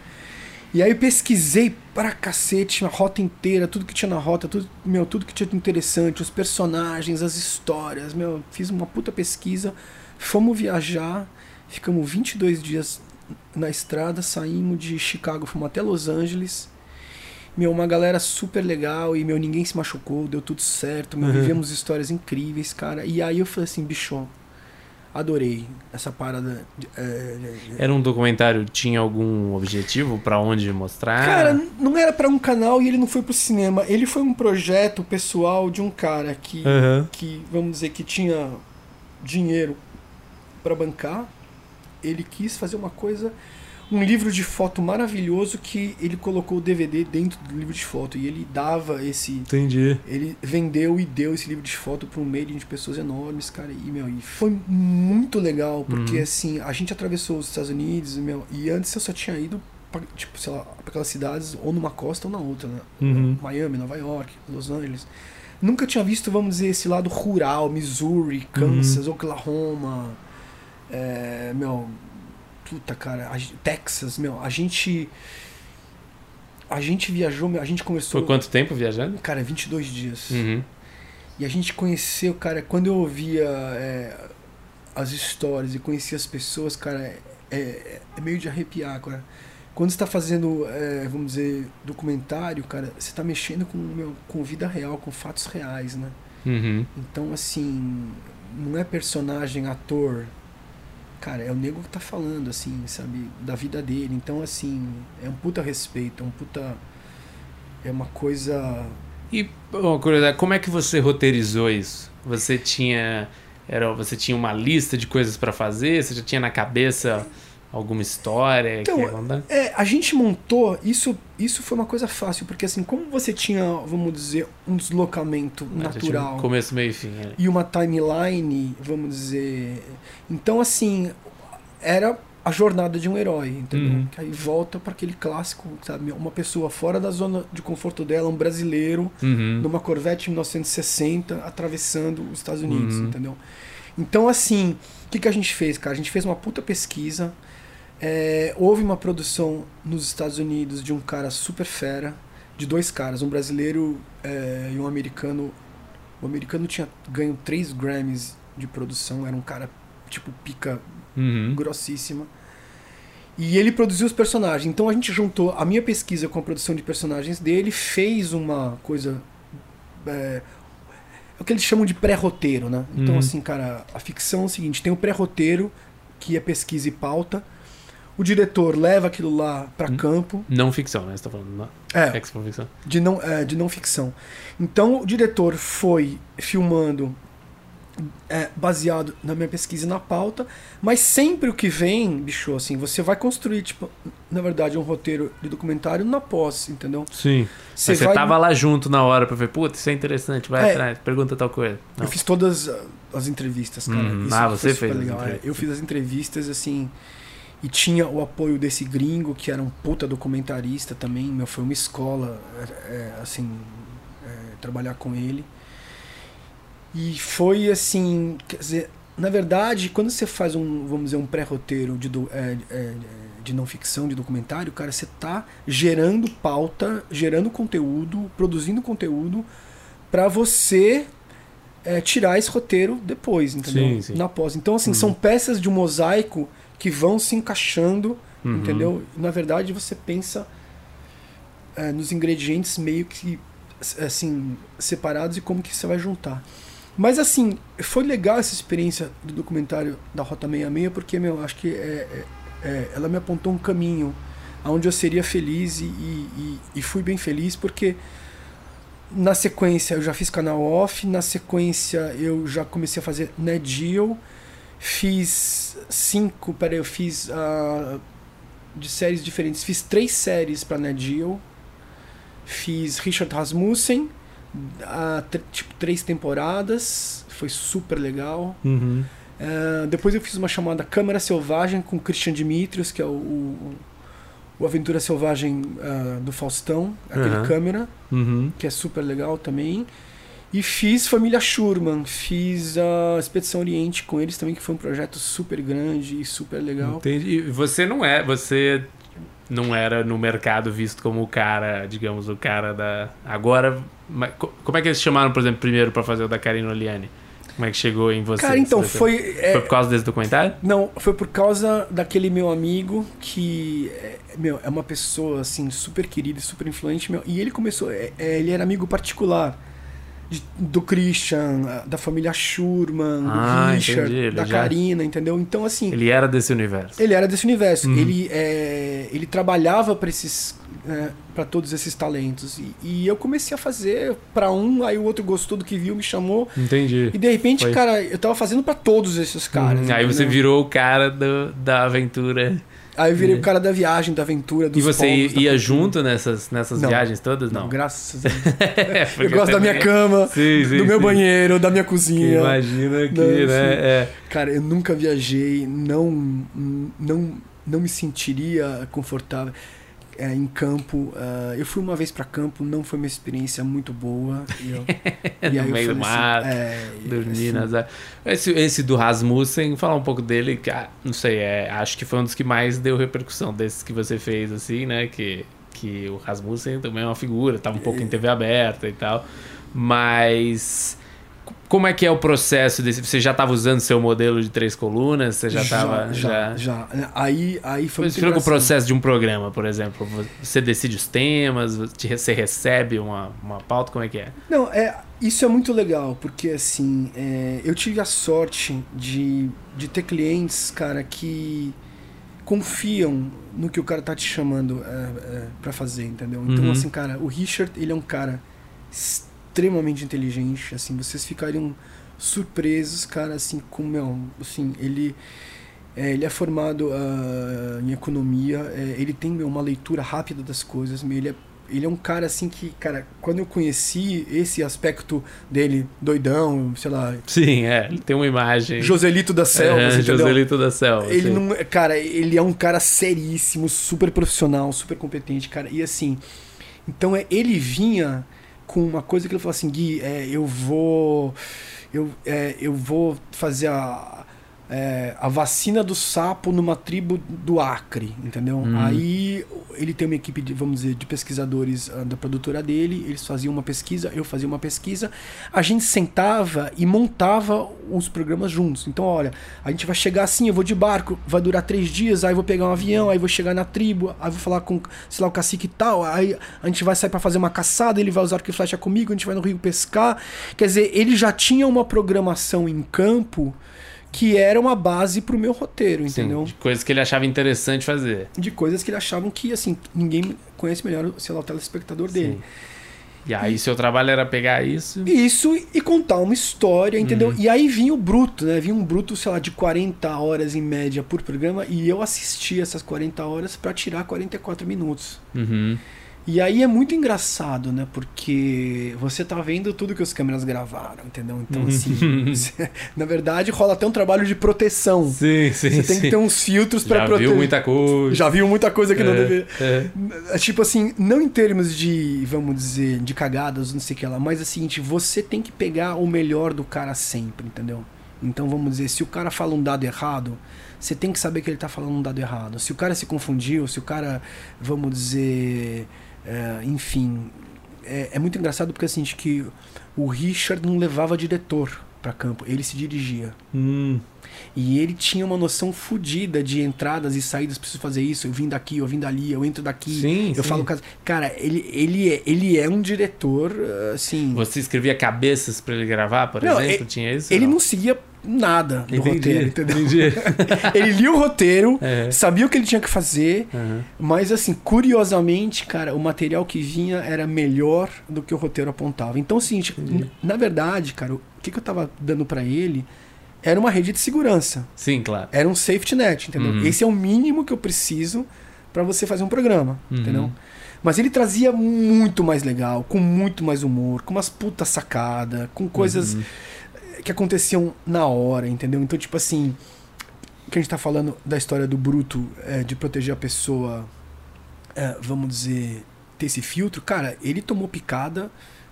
E aí eu pesquisei pra cacete a rota inteira, tudo que tinha na rota, tudo, meu, tudo que tinha de interessante, os personagens, as histórias, meu, fiz uma puta pesquisa, fomos viajar, ficamos 22 dias na estrada, saímos de Chicago, fomos até Los Angeles. Meu, uma galera super legal e, meu, ninguém se machucou, deu tudo certo, meu, uhum. vivemos histórias incríveis, cara. E aí eu falei assim, bicho, adorei essa parada. De, é, era um documentário, tinha algum objetivo para onde mostrar? Cara, não era para um canal e ele não foi pro cinema. Ele foi um projeto pessoal de um cara que, uhum. que vamos dizer, que tinha dinheiro para bancar ele quis fazer uma coisa, um livro de foto maravilhoso que ele colocou o DVD dentro do livro de foto e ele dava esse. Entendi. Ele vendeu e deu esse livro de foto para um meio de pessoas enormes, cara. E, meu, e foi muito legal, porque uhum. assim, a gente atravessou os Estados Unidos, meu, e antes eu só tinha ido pra, tipo, sei lá, pra aquelas cidades, ou numa costa ou na outra, né? Uhum. Miami, Nova York, Los Angeles. Nunca tinha visto, vamos dizer, esse lado rural, Missouri, Kansas, uhum. Oklahoma, é, meu, puta, cara, Texas, meu, a gente. A gente viajou, a gente começou. Foi quanto tempo viajando? Cara, 22 dias. Uhum. E a gente conheceu, cara, quando eu ouvia é, as histórias e conhecia as pessoas, cara, é, é, meio de arrepiar, cara. Quando você está fazendo, é, vamos dizer, documentário, cara, você está mexendo com, meu, com vida real, com fatos reais, né? Uhum. Então, assim, não é personagem, ator, cara, é o nego que tá falando, assim, sabe, da vida dele. Então, assim, é um puta respeito, é um puta. É uma coisa. E uma curiosidade, como é que você roteirizou isso? Você tinha. Era, você tinha uma lista de coisas para fazer? Você já tinha na cabeça alguma história então, é, a gente montou isso isso foi uma coisa fácil porque assim como você tinha vamos dizer um deslocamento é, natural um começo meio e fim é. e uma timeline vamos dizer então assim era a jornada de um herói, entendeu? Uhum. Que aí volta para aquele clássico, sabe? Uma pessoa fora da zona de conforto dela, um brasileiro, uhum. numa Corvette 1960, atravessando os Estados Unidos, uhum. entendeu? Então, assim, o que, que a gente fez, cara? A gente fez uma puta pesquisa. É, houve uma produção nos Estados Unidos de um cara super fera, de dois caras, um brasileiro é, e um americano. O americano tinha ganho três Grammys de produção, era um cara tipo pica uhum. grossíssima. E ele produziu os personagens. Então a gente juntou a minha pesquisa com a produção de personagens dele, fez uma coisa. É, é o que eles chamam de pré-roteiro, né? Então, uhum. assim, cara, a ficção é o seguinte: tem o pré-roteiro, que é pesquisa e pauta. O diretor leva aquilo lá para hum, campo. Não ficção, né? Você tá falando. Não. É. ficção. De não, é, de não ficção. Então o diretor foi filmando é, baseado na minha pesquisa e na pauta, mas sempre o que vem, bicho, assim, você vai construir, tipo, na verdade, um roteiro de documentário na pós, entendeu? Sim. Você, mas você vai... tava lá junto na hora pra ver, putz, isso é interessante, vai é, atrás, pergunta tal coisa. Não. Eu fiz todas as entrevistas, cara. Hum, ah, você fez? Legal. É, eu fiz as entrevistas, assim, e tinha o apoio desse gringo, que era um puta documentarista também, meu, foi uma escola, é, é assim, trabalhar com ele. E foi assim, quer dizer, na verdade, quando você faz um, vamos dizer, um pré-roteiro de, é, é, de não ficção, de documentário, cara, você tá gerando pauta, gerando conteúdo, produzindo conteúdo para você é, tirar esse roteiro depois, entendeu? Sim, sim. Na pós. Então, assim, uhum. são peças de um mosaico que vão se encaixando, uhum. entendeu? Na verdade, você pensa é, nos ingredientes meio que assim separados e como que você vai juntar. Mas assim, foi legal essa experiência do documentário da Rota 66, porque, meu, acho que é, é, é, ela me apontou um caminho onde eu seria feliz e, e, e, fui bem feliz, porque na sequência eu já fiz canal off, na sequência eu já comecei a fazer NetGeo, fiz cinco, peraí, eu fiz uh, de séries diferentes, fiz três séries para NetGeo, fiz Richard Rasmussen, a, tipo, três temporadas, foi super legal. Uhum. Uh, depois eu fiz uma chamada Câmara Selvagem com Christian Dimitrios, que é o, o, o Aventura Selvagem uh, do Faustão, aquele uhum. câmera, uhum. que é super legal também. E fiz Família Schurman, fiz a Expedição Oriente com eles também, que foi um projeto super grande e super legal. Entendi. E você não é, você não era no mercado visto como o cara, digamos, o cara da. Agora, como é que eles chamaram, por exemplo, primeiro para fazer o da Karina Oliani? Como é que chegou em você? Cara, então foi. É... Foi por causa desse documentário? Não, foi por causa daquele meu amigo que é, meu, é uma pessoa assim super querida, super influente, meu, e ele começou, é, é ele era amigo particular de, do Christian, da família Schurman, ah, do Richard, entendi, da já... Karina, entendeu? Então, assim. Ele era desse universo. Ele era desse universo. Uhum. Ele, é, ele trabalhava para esses. É, para todos esses talentos. E, e, eu comecei a fazer para um, aí o outro gostou do que viu, me chamou. Entendi. E de repente, Foi. cara, eu tava fazendo para todos esses caras. Uhum. Aí você virou o cara do, da aventura. Aí eu virei é. o cara da viagem, da aventura, dos E você ia junto nessas, nessas não, viagens todas? Não, não graças a Deus. é, eu gosto da minha cama, sim, sim, do meu sim. banheiro, da minha cozinha. Imagina que, não, né? É. Cara, eu nunca viajei, não, não, não me sentiria confortável é, em campo. Uh, eu fui uma vez para campo, não foi uma experiência muito boa. E, eu, e no meio do mar, assim, é, dormir assim, esse, esse do Rasmussen, falar um pouco dele, que, ah, não sei, é, acho que foi um dos que mais deu repercussão desses que você fez, assim, né? Que, que o Rasmussen também é uma figura, tá um pouco em TV aberta e tal. Mas como é que é o processo desse? Você já estava usando seu modelo de três colunas? Você já estava já, já, já, Aí, aí foi Mas muito o processo de um programa, por exemplo. Você decide os temas, você recebe uma, uma pauta, como é que é? Não, é isso é muito legal porque assim é, eu tive a sorte de, de ter clientes, cara, que confiam no que o cara tá te chamando é, é, para fazer, entendeu? Então uhum. assim, cara, o Richard ele é um cara extremamente inteligente, assim, vocês ficariam surpresos, cara, assim, com, meu, assim, ele... É, ele é formado uh, em economia, é, ele tem meu, uma leitura rápida das coisas, meu, ele é ele é um cara assim que, cara, quando eu conheci esse aspecto dele, doidão, sei lá. Sim, é. Tem uma imagem. Joselito da selva, é, Joselito da selva. Ele sim. não, cara, ele é um cara seríssimo, super profissional, super competente, cara. E assim, então é, ele vinha com uma coisa que ele falou assim, Gui, é, eu vou eu, é, eu vou fazer a é, a vacina do sapo numa tribo do Acre, entendeu? Uhum. Aí ele tem uma equipe de, vamos dizer, de pesquisadores uh, da produtora dele, eles faziam uma pesquisa, eu fazia uma pesquisa, a gente sentava e montava os programas juntos. Então, olha, a gente vai chegar assim, eu vou de barco, vai durar três dias, aí vou pegar um avião, aí vou chegar na tribo, aí vou falar com, sei lá, o cacique e tal, aí a gente vai sair para fazer uma caçada, ele vai usar arco e flecha comigo, a gente vai no rio pescar. Quer dizer, ele já tinha uma programação em campo que era uma base pro meu roteiro, entendeu? Sim, de coisas que ele achava interessante fazer. De coisas que ele achava que, assim, ninguém conhece melhor, sei lá, o telespectador dele. Sim. E aí, e, seu trabalho era pegar isso? Isso e contar uma história, entendeu? Uhum. E aí vinha o bruto, né? Vinha um bruto, sei lá, de 40 horas em média por programa, e eu assistia essas 40 horas para tirar 44 minutos. Uhum. E aí é muito engraçado, né? Porque você tá vendo tudo que os câmeras gravaram, entendeu? Então, uhum. assim, você, na verdade, rola até um trabalho de proteção. Sim, sim. Você tem sim. que ter uns filtros para proteger. Já viu muita coisa. Já viu muita coisa que é, não deve. É. é. Tipo assim, não em termos de, vamos dizer, de cagadas, não sei o que lá, mas é o seguinte, você tem que pegar o melhor do cara sempre, entendeu? Então, vamos dizer, se o cara fala um dado errado, você tem que saber que ele tá falando um dado errado. Se o cara se confundiu, se o cara, vamos dizer é, enfim, é, é, muito engraçado porque assim, que o Richard não levava diretor para campo, ele se dirigia. Hum. E ele tinha uma noção fodida de entradas e saídas, preciso fazer isso, eu vim daqui, eu vim dali, eu entro daqui, sim, eu sim. falo cara, ele, ele, é, ele é um diretor assim. Você escrevia cabeças para ele gravar, por não, exemplo, ele, tinha isso? Ele não, não seguia nada do entendi, roteiro, entendeu? Entendi. ele lia o roteiro, é. sabia o que ele tinha que fazer, uhum. mas assim, curiosamente, cara, o material que vinha era melhor do que o roteiro apontava. Então, assim, tipo, na verdade, cara, que, que eu tava dando para ele era uma rede de segurança. Sim, claro. Era um safety net, entendeu? Uhum. Esse é o mínimo que eu preciso para você fazer um programa, uhum. entendeu? Mas ele trazia muito mais legal, com muito mais humor, com umas putas sacada, com coisas uhum que aconteciam na hora, entendeu? Então, tipo assim, que a gente tá falando da história do Bruto, é, de proteger a pessoa, é, vamos dizer, ter esse filtro, cara, ele tomou picada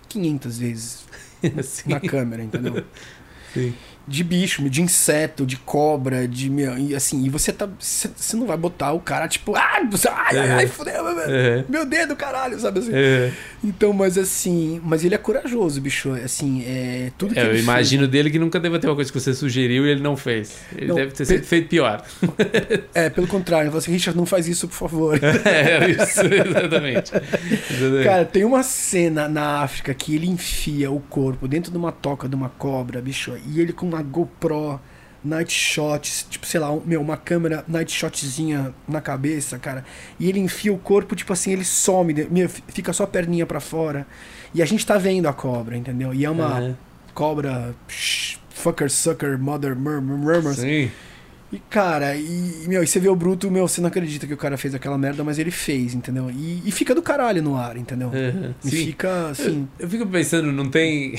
500 vezes na câmera, entendeu? Sim de bicho, de inseto, de cobra, de e assim, e você tá você não vai botar o cara tipo, ah, ai, ai, ai, fudeu, uhum. meu dedo, caralho, sabe assim. Uhum. Então, mas assim, mas ele é corajoso, bicho, assim, é tudo que é, Eu imagino fez. dele que nunca deve ter uma coisa que você sugeriu e ele não fez. Ele não, deve ter pe... feito pior. É, pelo contrário, você assim, Richard, não faz isso, por favor. é, isso, exatamente. exatamente. Cara, tem uma cena na África que ele enfia o corpo dentro de uma toca de uma cobra, bicho, e ele com uma GoPro night shots, tipo, sei lá, meu, uma câmera night shotzinha na cabeça, cara. E ele enfia o corpo, tipo assim, ele some, meu, fica só a perninha para fora. E a gente tá vendo a cobra, entendeu? E é uma uhum. cobra psh, fucker, sucker, mother, murmur, murmur. Sim. E, cara, e, meu, e você vê o Bruto, meu, você não acredita que o cara fez aquela merda, mas ele fez, entendeu? E, e fica do caralho no ar, entendeu? Uhum. E Sim. fica assim. Eu, eu fico pensando, não tem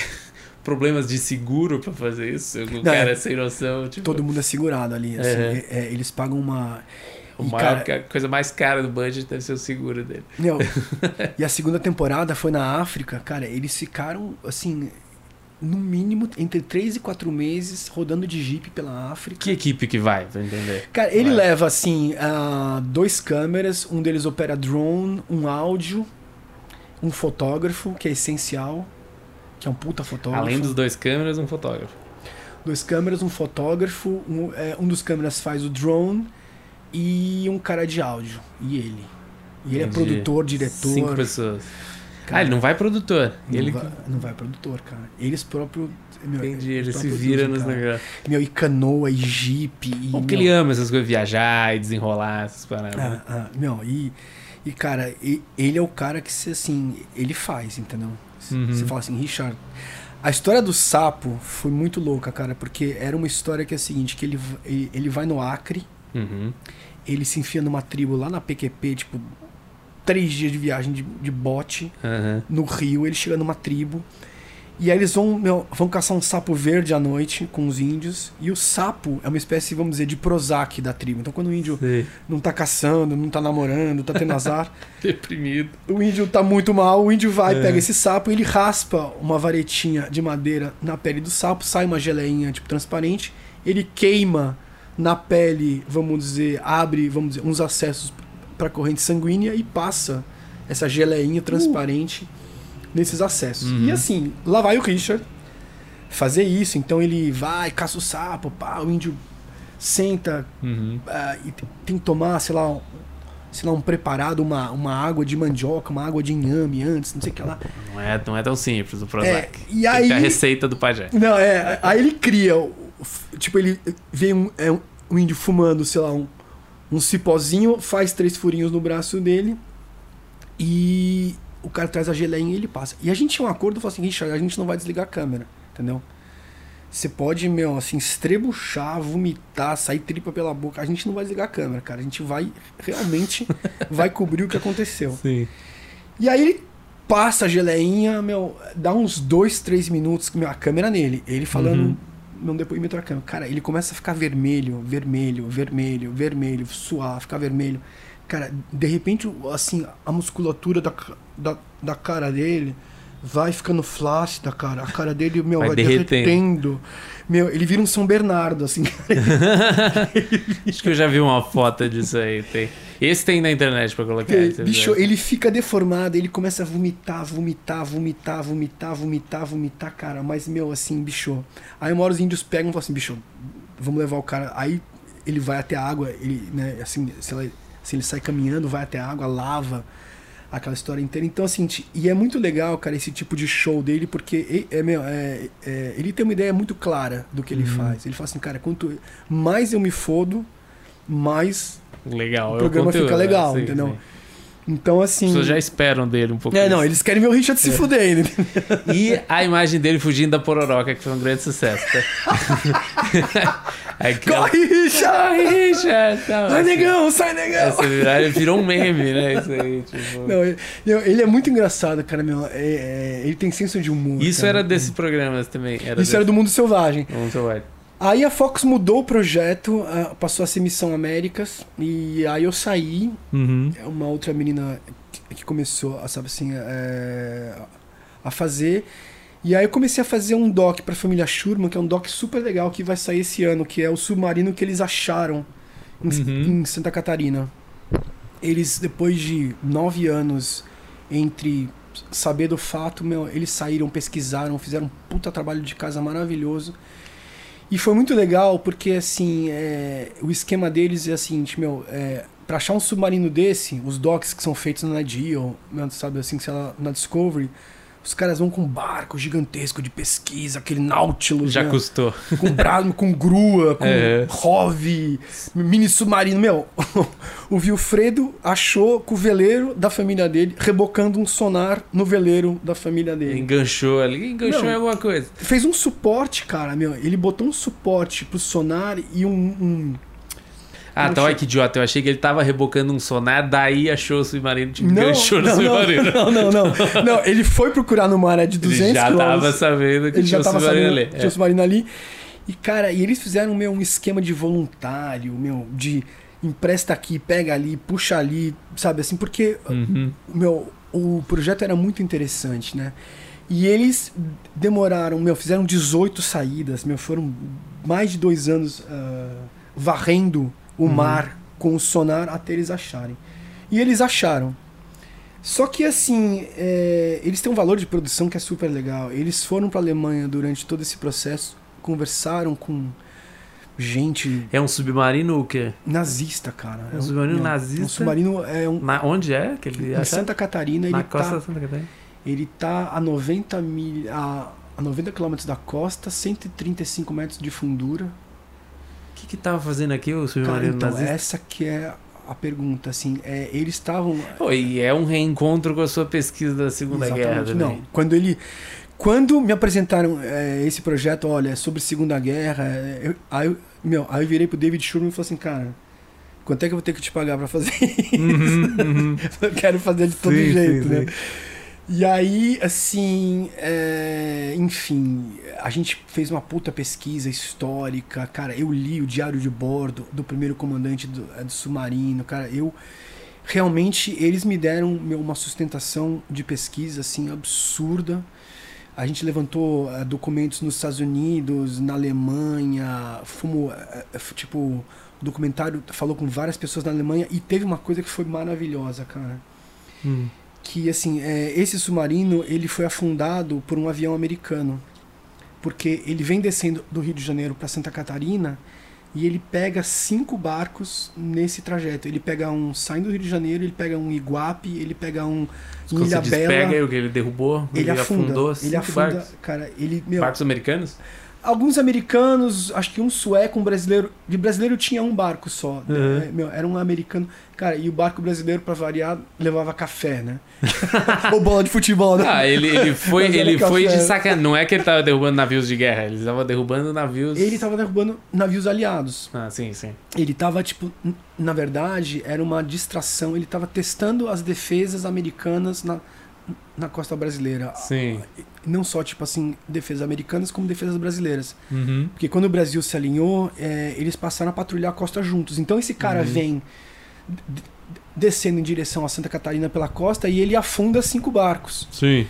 problemas de seguro para fazer isso? O não, cara é sem noção. Tipo... Todo mundo é segurado ali. Assim, é. É, eles pagam uma. O maior, cara, a coisa mais cara do budget deve ser o seguro dele. Meu, e a segunda temporada foi na África, cara, eles ficaram assim. No mínimo, entre 3 e 4 meses rodando de Jeep pela África. Que equipe que vai, pra entender? Cara, ele vai. leva, assim, uh, dois câmeras, um deles opera drone, um áudio, um fotógrafo, que é essencial que é um puta fotógrafo. Além dos dois câmeras, um fotógrafo. Dois câmeras, um fotógrafo, um, é, um dos câmeras faz o drone e um cara de áudio. E ele. E ele é Entendi. é produtor, diretor. Cinco pessoas. Cara, ah, ele não vai produtor. Não, ele... vai, não vai produtor, cara. Eles próprios. Meu, Entendi, ele se vira nos negócios. Meu, e canoa, e jeep. E, Porque ele ama essas coisas, viajar e desenrolar essas paradas. Ah, ah, meu, e, e cara, e, ele é o cara que, assim, ele faz, entendeu? Uhum. Você fala assim, Richard. A história do sapo foi muito louca, cara, porque era uma história que é a seguinte, que ele, ele vai no Acre, uhum. ele se enfia numa tribo lá na PQP, tipo, três dias de viagem de, de bote Aham. no rio. Ele chega numa tribo. E aí eles vão, meu, vão caçar um sapo verde à noite com os índios. E o sapo é uma espécie, vamos dizer, de Prozac da tribo. Então quando o índio Sei. não tá caçando, não tá namorando, tá tendo azar, Deprimido. o índio tá muito mal, o índio vai, É. pega esse sapo, ele raspa uma varetinha de madeira na pele do sapo, sai uma geleinha tipo transparente, ele queima na pele, vamos dizer, abre, vamos dizer, uns acessos para corrente sanguínea e passa essa geleinha transparente nesses acessos. Uhum. E assim, lá vai o Richard fazer isso, então ele vai, caça o sapo, pá, o índio senta, Uhum. ah, e tem que tomar, sei lá, um, sei lá, um preparado, uma, uma água de mandioca, uma água de inhame antes, não sei o que lá. Não, é, não é tão simples o Prozac. É, e aí- a receita do pajé. Não, é, aí ele cria, tipo, ele vê um, é, um índio fumando, sei lá, um, um cipózinho, faz três furinhos no braço dele e o cara traz a geleinha e ele passa. E a gente tinha um acordo, falou assim, Richard, a gente não vai desligar a câmera, entendeu? Você pode, meu, assim, estrebuchar, vomitar, sair tripa pela boca. A gente não vai desligar a câmera, cara. A gente vai, realmente, vai cobrir o que aconteceu. Sim. E aí ele passa a geleinha, meu, dá uns dois, três minutos, meu, a câmera nele. Ele falando Uhum. num depoimento da câmera. Cara, ele começa a ficar vermelho, vermelho, vermelho, vermelho, suar, ficar vermelho. Cara, de repente, assim, a musculatura da, da, da cara dele vai ficando flácida, cara. A cara dele, meu, Vai vai, derretendo. derretendo. Meu, ele vira um São Bernardo, assim. Acho que eu já vi uma foto disso aí. Tem. Esse tem na internet pra colocar. você Bicho, ele fica deformado, ele começa a vomitar, vomitar, vomitar, vomitar, vomitar, vomitar, cara. Mas, meu, assim, bicho. Aí uma hora os índios pegam e falam assim, bicho, vamos levar o cara. Aí ele vai até a água, ele, né, assim, sei lá, assim, ele sai caminhando, vai até a água, lava aquela história inteira. Então, assim, e é muito legal, cara, esse tipo de show dele, porque é, é, meu, é, é, ele tem uma ideia muito clara do que ele Uhum. faz. Ele fala assim, cara, quanto mais eu me fodo, mais Legal. o é programa conteúdo, fica legal, né? Entendeu? sim. Então, As assim. pessoas já esperam dele um pouco. É, não, eles querem ver o Richard se fuder ainda. E a imagem dele fugindo da pororoca, que foi um grande sucesso. Tá? Aquela... Corre, Richard! Corre! Não, Sai, assim, negão, sai, negão! essa virada virou um meme, né? Isso aí, tipo... Não, ele, ele é muito engraçado, cara, meu. É- é- ele tem senso de humor. Isso cara. era desses programas também. Era Isso era do Mundo Selvagem. Vamos salvar. Aí a Fox mudou o projeto, passou a ser Missão Américas, e aí eu saí. Uhum. É uma outra menina que- começou, sabe assim, é, a fazer. E aí eu comecei a fazer um doc pra família Schurman, que é um doc super legal que vai sair esse ano, que é o submarino que eles acharam em, Uhum. em Santa Catarina. Eles, depois de nove anos entre saber do fato, meu, eles saíram, pesquisaram, fizeram um puta trabalho de casa maravilhoso. E foi muito legal porque, assim, é, o esquema deles é assim, meu, é, pra achar um submarino desse, os docs que são feitos na Geo, sabe, assim, sei lá, na Discovery, os caras vão com um barco gigantesco de pesquisa, aquele Nautilus, Já né? custou. com brado, com grua, com É. Mini submarino. Meu, o Vilfredo achou com o veleiro da família dele, rebocando um sonar no veleiro da família dele. Enganchou ali. Enganchou em alguma coisa. Fez um suporte, cara, meu. Ele botou um suporte pro sonar e um. um- Ah, chama? olha que idiota. Eu achei que ele tava rebocando um sonar, daí achou o submarino, tipo, Não, no não, não, submarino. não, não, não, não. Ele foi procurar numa área de 200 ele já tava quilômetros. sabendo que Ele tinha já o tava submarino sabendo ali. tinha o submarino ali. E, cara, e eles fizeram meu, um esquema de voluntário, meu, de empresta aqui, pega ali, puxa ali, sabe assim, porque É. Uhum. meu, o projeto era muito interessante, né? E eles demoraram, meu, fizeram 18 saídas, meu, foram mais de dois anos ah, varrendo o Uhum. mar com o sonar até eles acharem. E eles acharam. Só que assim, é, eles têm um valor de produção que é super legal. Eles foram para Alemanha durante todo esse processo, conversaram com gente É um submarino o quê? nazista, cara. Um submarino meu, nazista? Um submarino é um, Na, onde é que ele em? Santa Catarina, Na ele costa tá da Santa Catarina? ele tá a 90 mil, a, a 90 quilômetros da costa, 135 metros de fundura. O que que tava fazendo aqui o Cara, submarino então, nazista? essa que é a pergunta, assim, é, eles estavam... Pô, e é um reencontro com a sua pesquisa da Segunda Guerra Exatamente, também. Não, quando ele... Quando me apresentaram é, esse projeto, olha, é sobre Segunda Guerra, é, eu- aí, eu- meu, aí eu virei pro David Sherman e falei assim, cara, quanto é que eu vou ter que te pagar para fazer isso? Uhum, uhum. eu quero fazer de todo sim, jeito, sim, né? Sim. E aí, assim, é... enfim, a gente fez uma puta pesquisa histórica, cara. Eu li o diário de bordo do primeiro comandante do, é, do submarino, cara. Eu realmente eles me deram uma sustentação de pesquisa assim absurda. A gente levantou uh, documentos nos Estados Unidos, na Alemanha, uh, tipo, o documentário falou com várias pessoas na Alemanha e teve uma coisa que foi maravilhosa, cara. Hum que assim é, esse submarino ele foi afundado por um avião americano porque ele vem descendo do Rio de Janeiro para Santa Catarina e ele pega cinco barcos nesse trajeto. Ele pega um saindo do Rio de Janeiro, ele pega um Iguape, ele pega um Ilha Bela. Pega o que ele derrubou, ele, ele afunda, afundou ele afunda, barcos. cara, ele meu, barcos americanos? Alguns americanos, acho que um sueco, um brasileiro. De brasileiro tinha um barco só. Uhum. Né? Meu, era um americano. Cara, e o barco brasileiro, para variar, levava café, né? Ou bola de futebol, né? Ah, ele, ele foi, ele foi de sacanagem. Não é que ele tava derrubando navios de guerra, ele tava derrubando navios. Ele tava derrubando navios aliados. Ah, sim, sim. Ele tava, tipo, na verdade, era uma distração. Ele tava testando as defesas americanas na na costa brasileira. Sim. Não só, tipo assim, defesas americanas, como defesas brasileiras. Uhum. Porque quando o Brasil se alinhou, é, eles passaram a patrulhar a costa juntos. Então esse cara uhum. vem descendo em direção a Santa Catarina pela costa e ele afunda cinco barcos. Sim.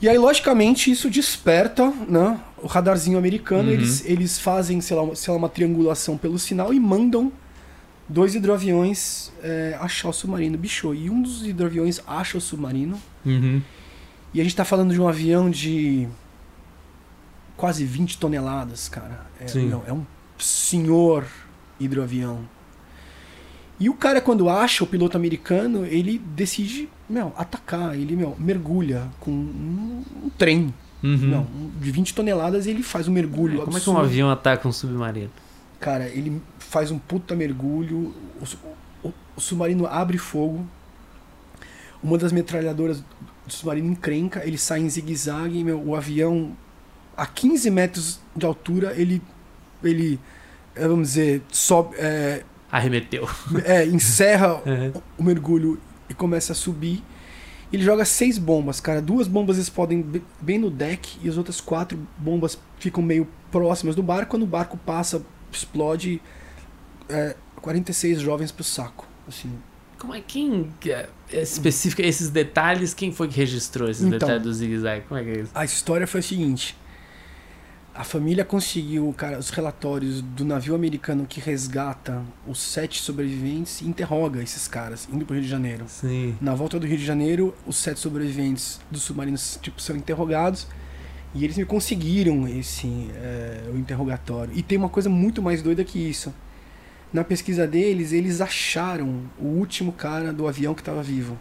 E aí, logicamente, isso desperta né, o radarzinho americano. Uhum. Eles, eles fazem, sei lá, sei lá, uma triangulação pelo sinal e mandam dois hidroaviões é, achar o submarino. Bicho, e um dos hidroaviões acha o submarino. Uhum. E a gente tá falando de um avião de quase 20 toneladas, cara. É, não, é um senhor hidroavião. E o cara, quando acha o piloto americano, ele decide meu, atacar. Ele meu, mergulha com um, um trem. Uhum. Não, de 20 toneladas ele faz um mergulho. É, como absurdo. é que um avião ataca um submarino? Cara, ele faz um puta mergulho, o, o, o submarino abre fogo, uma das metralhadoras do submarino encrenca, ele sai em zigue-zague, o avião a 15 metros de altura, ele, ele é, vamos dizer, sobe... É, Arremeteu. É, encerra uhum. o mergulho e começa a subir. Ele joga seis bombas, cara. Duas bombas explodem bem no deck e as outras quatro bombas ficam meio próximas do barco. Quando o barco passa explode é, 46 jovens pro saco. Assim. Como é quem é, específica esses detalhes? Quem foi que registrou esses então, detalhes do Zig Zag? Como é que é isso? A história foi a seguinte: a família conseguiu, cara, os relatórios do navio americano que resgata os sete sobreviventes e interroga esses caras indo pro Rio de Janeiro. Sim. Na volta do Rio de Janeiro, os sete sobreviventes dos submarinos tipo são interrogados e eles me conseguiram esse é, o interrogatório. E tem uma coisa muito mais doida que isso. Na pesquisa deles, eles acharam o último cara do avião que estava vivo.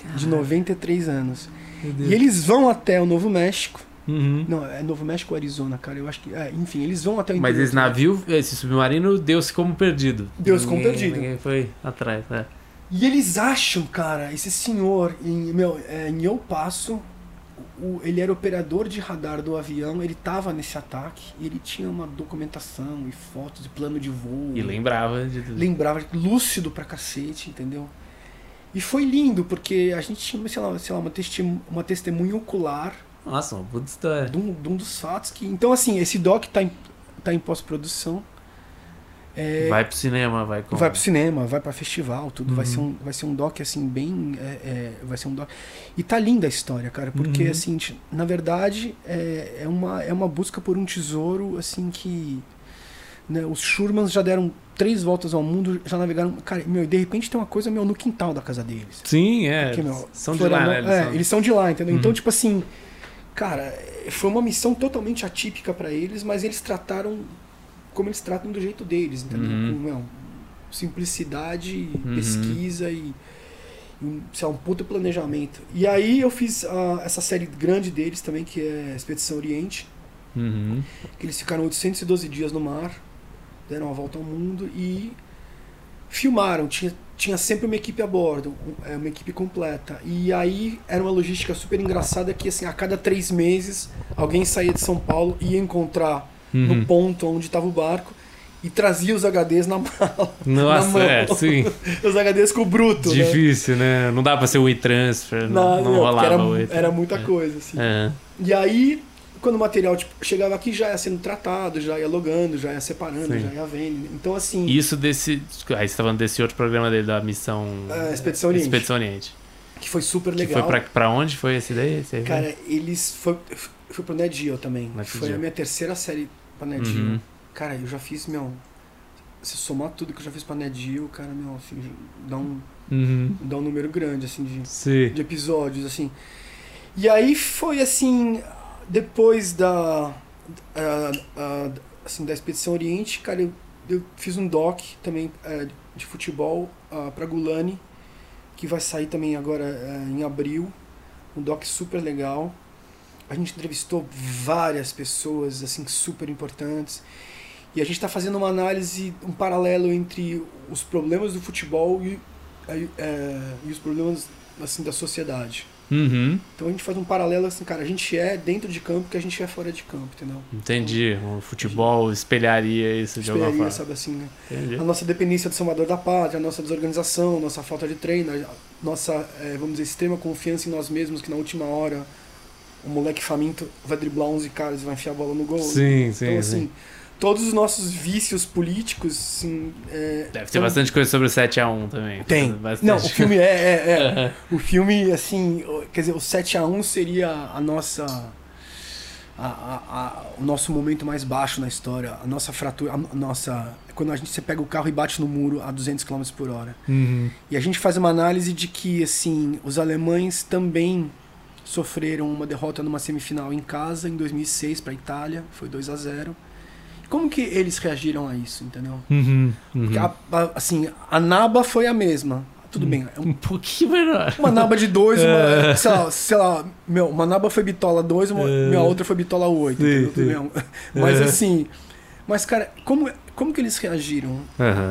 Caraca. De 93 anos. E eles vão até o Novo México. Uhum. Não, é Novo México ou Arizona, cara. Eu acho que. É, enfim, eles vão até o Mas esse navio, esse submarino, deu-se como perdido. Deu-se como perdido. Ninguém foi atrás, né? E eles acham, cara, esse senhor em, meu, é, em Eu Passo, o, ele era operador de radar do avião, ele estava nesse ataque, ele tinha uma documentação e fotos de plano de voo. E lembrava de tudo. Lembrava, lúcido pra cacete, entendeu? E foi lindo, porque a gente tinha, sei lá, sei lá uma, testemunha, uma testemunha ocular. Nossa, uma puta história. De um, de um dos fatos que. Então, assim, esse doc tá em, tá em pós-produção. É, vai pro cinema, vai com... Vai pro cinema, vai para festival, tudo. Uhum. Vai, ser um, vai ser um doc, assim, bem. É, é, vai ser um doc. E tá linda a história, cara, porque, uhum. assim, na verdade, é, é, uma, é uma busca por um tesouro, assim, que. Né, os Schurmans já deram três voltas ao mundo, já navegaram. Cara, meu, de repente tem uma coisa, meu, no quintal da casa deles. Sim, é. Porque, meu, são de lá, né? Eles, é, são... eles são de lá, entendeu? Então, uhum. Então, tipo assim. Cara, foi uma missão totalmente atípica para eles, mas eles trataram como eles tratam do jeito deles, entendeu? Uhum. Com, meu, simplicidade, uhum. pesquisa e, e sei lá, um puto planejamento. E aí eu fiz essa série grande deles também, que é Expedição Oriente. Uhum. Que eles ficaram 812 dias no mar, deram a volta ao mundo e filmaram. Tinha, tinha sempre uma equipe a bordo, é, uma equipe completa. E aí era uma logística super engraçada que assim, a cada três meses alguém saía de São Paulo e ia encontrar uhum. no ponto onde estava o barco e trazia os HDs na mala. Nossa, na é, sim. os HDs com o bruto. né? Difícil, né? né? Não dá pra ser o e-transfer, não, não, não rolava era, o Era muita é. coisa, assim. É. E aí, quando o material tipo, chegava aqui, já ia sendo tratado, já ia logando, já ia separando, sim. já ia vendo. Então, assim. Isso desse. Aí você tá falando desse outro programa dele, da missão. É, Expedição Oriente. Expedição Oriente. Que foi super legal. Que foi pra, pra onde foi esse daí? Esse Cara, eles. Foi, foi pro Net Geo também. Net foi Geo. a minha terceira série Geo. Uhum. Cara, eu já fiz, meu. Se somar tudo que eu já fiz pra Net Geo, cara, meu, assim, dá um. Uhum. Dá um número grande, assim, de, de episódios, assim. E aí foi assim, depois da. assim, da Expedição Oriente, cara, eu, eu fiz um doc também é, de futebol uh, pra Gulani, que vai sair também agora é, em abril. Um doc super legal. A gente entrevistou várias pessoas assim super importantes. E a gente está fazendo uma análise, um paralelo entre os problemas do futebol e, é, e os problemas assim da sociedade. Uhum. Então a gente faz um paralelo assim, cara, a gente é dentro de campo que a gente é fora de campo, entendeu? Entendi. O futebol espelharia isso de alguma forma. sabe assim, né? Entendi. A nossa dependência do salvador da pátria, a nossa desorganização, a nossa falta de treino, a nossa, é, vamos dizer, extrema confiança em nós mesmos, que na última hora o moleque faminto vai driblar 11 caras e vai enfiar a bola no gol. Sim, né? sim. Então, assim, sim. todos os nossos vícios políticos, assim, é, Deve ter bastante coisa sobre o 7x1 também. Tem. Bastante. Não, o filme é. é, é. o filme, assim, quer dizer, o 7x1 seria a nossa. A, a, a, o nosso momento mais baixo na história, a nossa fratura, a nossa quando a gente você pega o carro e bate no muro a 200 km por hora. Uhum. E a gente faz uma análise de que assim os alemães também sofreram uma derrota numa semifinal em casa em 2006 para a Itália, foi 2 a 0 como que eles reagiram a isso, entendeu? Uhum, uhum. A, a, assim, a naba foi a mesma. Tudo bem. É um, um, pouquinho menor. Uma naba de dois, uma, é. sei, lá, sei lá, meu, uma naba foi bitola 2, uma é. minha outra foi bitola 8, entendeu? Mas é. assim, mas cara, como, como que eles reagiram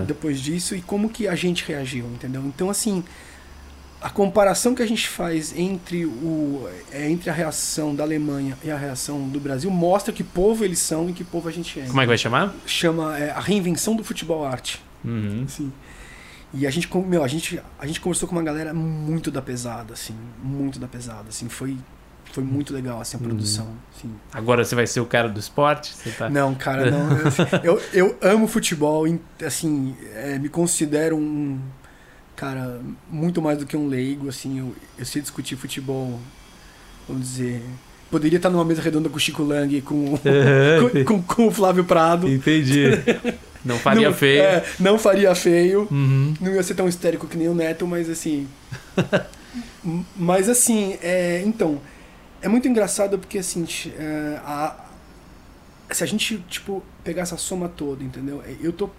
depois disso e como que a gente reagiu, entendeu? Então assim, a comparação que a gente faz entre, o, é, entre a reação da Alemanha e a reação do Brasil mostra que povo eles são e que povo a gente é. Como é que vai chamar? Chama é, a reinvenção do futebol arte. Uhum. Assim. E a gente, meu, a gente, a gente conversou com uma galera muito da pesada, assim, muito da pesada, assim, foi foi muito legal assim a produção. Uhum. Assim. Agora você vai ser o cara do esporte? Tá... Não, cara, não. eu, eu amo futebol, assim, é, me considero um cara muito mais do que um leigo, assim, eu, eu sei discutir futebol, vamos dizer. Poderia estar numa mesa redonda com o Chico Lang, com, com, com, com, o Flávio Prado. Entendi. Não faria não, feio. É, não faria feio. Uhum. Não ia ser tão histérico que nem o Neto, mas assim. mas assim, é, então. É muito engraçado porque assim. É, a, se a gente, tipo, pegar essa soma toda, entendeu? Eu tô.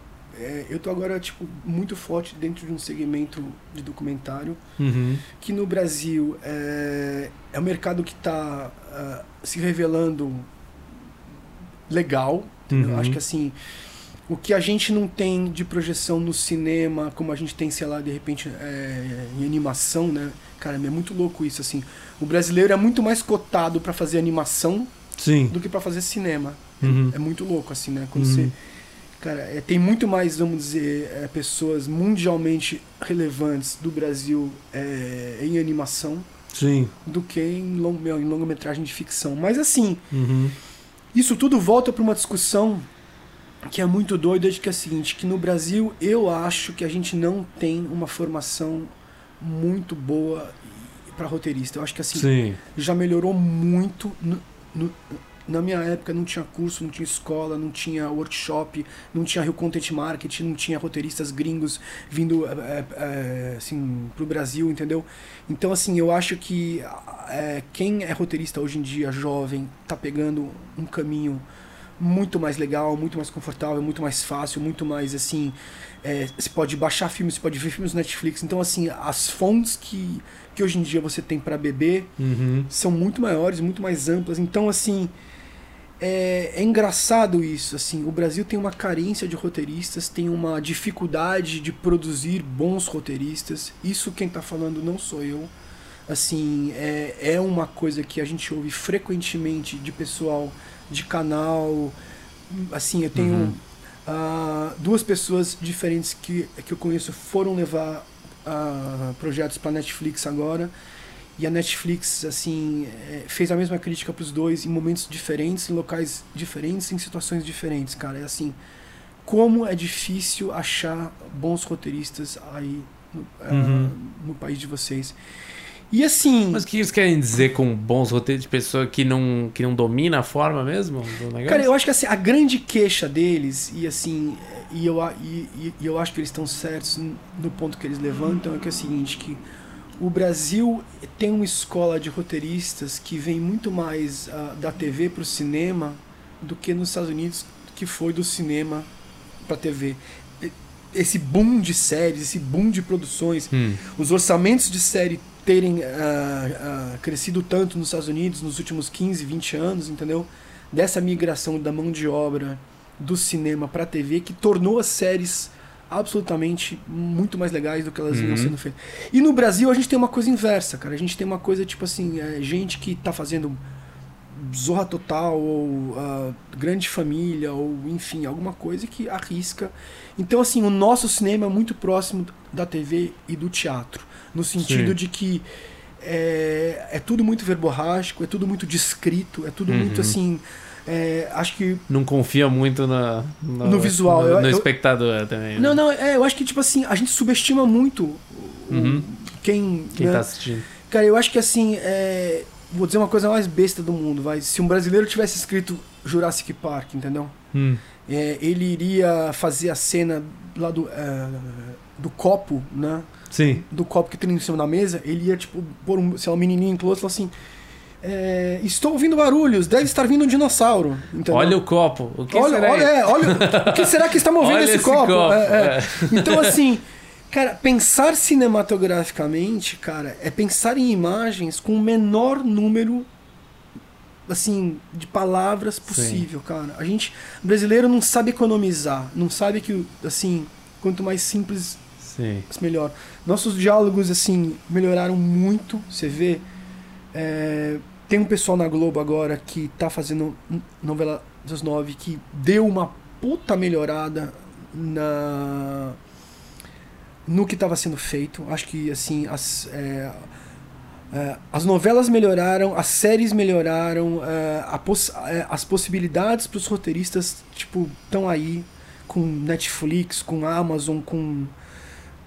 É, eu tô agora, tipo, muito forte dentro de um segmento de documentário uhum. que no Brasil é, é um mercado que está uh, se revelando legal. Uhum. Acho que assim o que a gente não tem de projeção no cinema, como a gente tem, sei lá, de repente é, em animação, né? Cara, é muito louco isso, assim. O brasileiro é muito mais cotado para fazer animação Sim. do que para fazer cinema. Uhum. É, é, muito louco, assim, né? Quando uhum. você. Cara, é, tem muito mais, vamos dizer, é, pessoas mundialmente relevantes do Brasil é, em animação Sim. do que em, long, em longa-metragem de ficção. Mas, assim, uhum. isso tudo volta para uma discussão que é muito doida de que é o seguinte, que no Brasil eu acho que a gente não tem uma formação muito boa para roteirista. Eu acho que assim Sim. já melhorou muito. No, no, na minha época não tinha curso, não tinha escola, não tinha workshop, não tinha Rio Content Marketing, não tinha roteiristas gringos vindo é, é, assim pro Brasil, entendeu? Então assim eu acho que é, quem é roteirista hoje em dia jovem tá pegando um caminho muito mais legal, muito mais confortável, muito mais fácil, muito mais assim. É, você pode baixar filmes, você pode ver filmes no Netflix. Então, assim, as fontes que, que hoje em dia você tem para beber uhum. são muito maiores, muito mais amplas. Então, assim, é, é, engraçado isso. Assim, o Brasil tem uma carência de roteiristas, tem uma dificuldade de produzir bons roteiristas. Isso quem está falando não sou eu. Assim, é, é uma coisa que a gente ouve frequentemente de pessoal de canal. Assim, eu tenho. Uhum. Uh, duas pessoas diferentes que, que eu conheço foram levar uh, projetos para Netflix agora. E a Netflix, assim, é, fez a mesma crítica para os dois em momentos diferentes, em locais diferentes, em situações diferentes, cara. É assim, como é difícil achar bons roteiristas aí no, uh, uhum. no país de vocês. E assim. Mas o que eles querem dizer com bons roteiros de pessoa que não, que não domina a forma mesmo? Cara, eu acho que assim, a grande queixa deles, e assim, e eu, e, e eu acho que eles estão certos no ponto que eles levantam, é que é o seguinte, que o Brasil tem uma escola de roteiristas que vem muito mais uh, da TV para o cinema do que nos Estados Unidos, que foi do cinema para TV esse boom de séries, esse boom de produções, hum. os orçamentos de série terem uh, uh, crescido tanto nos Estados Unidos nos últimos 15, 20 anos, entendeu? Dessa migração da mão de obra do cinema para a TV que tornou as séries absolutamente muito mais legais do que elas uhum. sendo feitas. E no Brasil a gente tem uma coisa inversa, cara. A gente tem uma coisa tipo assim, é, gente que está fazendo Zorra Total ou uh, Grande Família ou enfim, alguma coisa que arrisca. Então assim, o nosso cinema é muito próximo da TV e do teatro no sentido Sim. de que é, é, tudo muito verborrágico, é tudo muito descrito, é tudo uhum. muito assim. É, acho que. Não confia muito na, no, no visual. No, eu, no espectador também. Não, né? não, é, eu acho que, tipo assim, a gente subestima muito uhum. quem. Quem né? tá assistindo. Cara, eu acho que assim. É, vou dizer uma coisa mais besta do mundo, vai. Se um brasileiro tivesse escrito Jurassic Park, entendeu? Hum. É, ele iria fazer a cena lá do, é, do copo, né? Sim. do copo que tem em cima da mesa, ele ia, tipo, pôr um, sei lá, um menininho close e falar assim: é, Estou ouvindo barulhos, deve estar vindo um dinossauro. Entendeu? Olha o copo. O que olha, será? Olha, é, olha, o que será que está movendo esse, esse, copo? copo. É, é. é. Então, assim, cara, pensar cinematograficamente, cara, é pensar em imagens com o menor número assim de palavras possível, Sim. cara. A gente brasileiro não sabe economizar, não sabe que assim, quanto mais simples Sim. melhor. Nossos diálogos, assim, melhoraram muito. Você vê. É, tem um pessoal na Globo agora que tá fazendo novela das nove que deu uma puta melhorada na no que estava sendo feito. Acho que assim as é, é, as novelas melhoraram, as séries melhoraram, é, é, as possibilidades para os roteiristas tipo estão aí com Netflix, com Amazon, com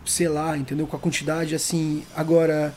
sei lá, entendeu? Com a quantidade assim. Agora,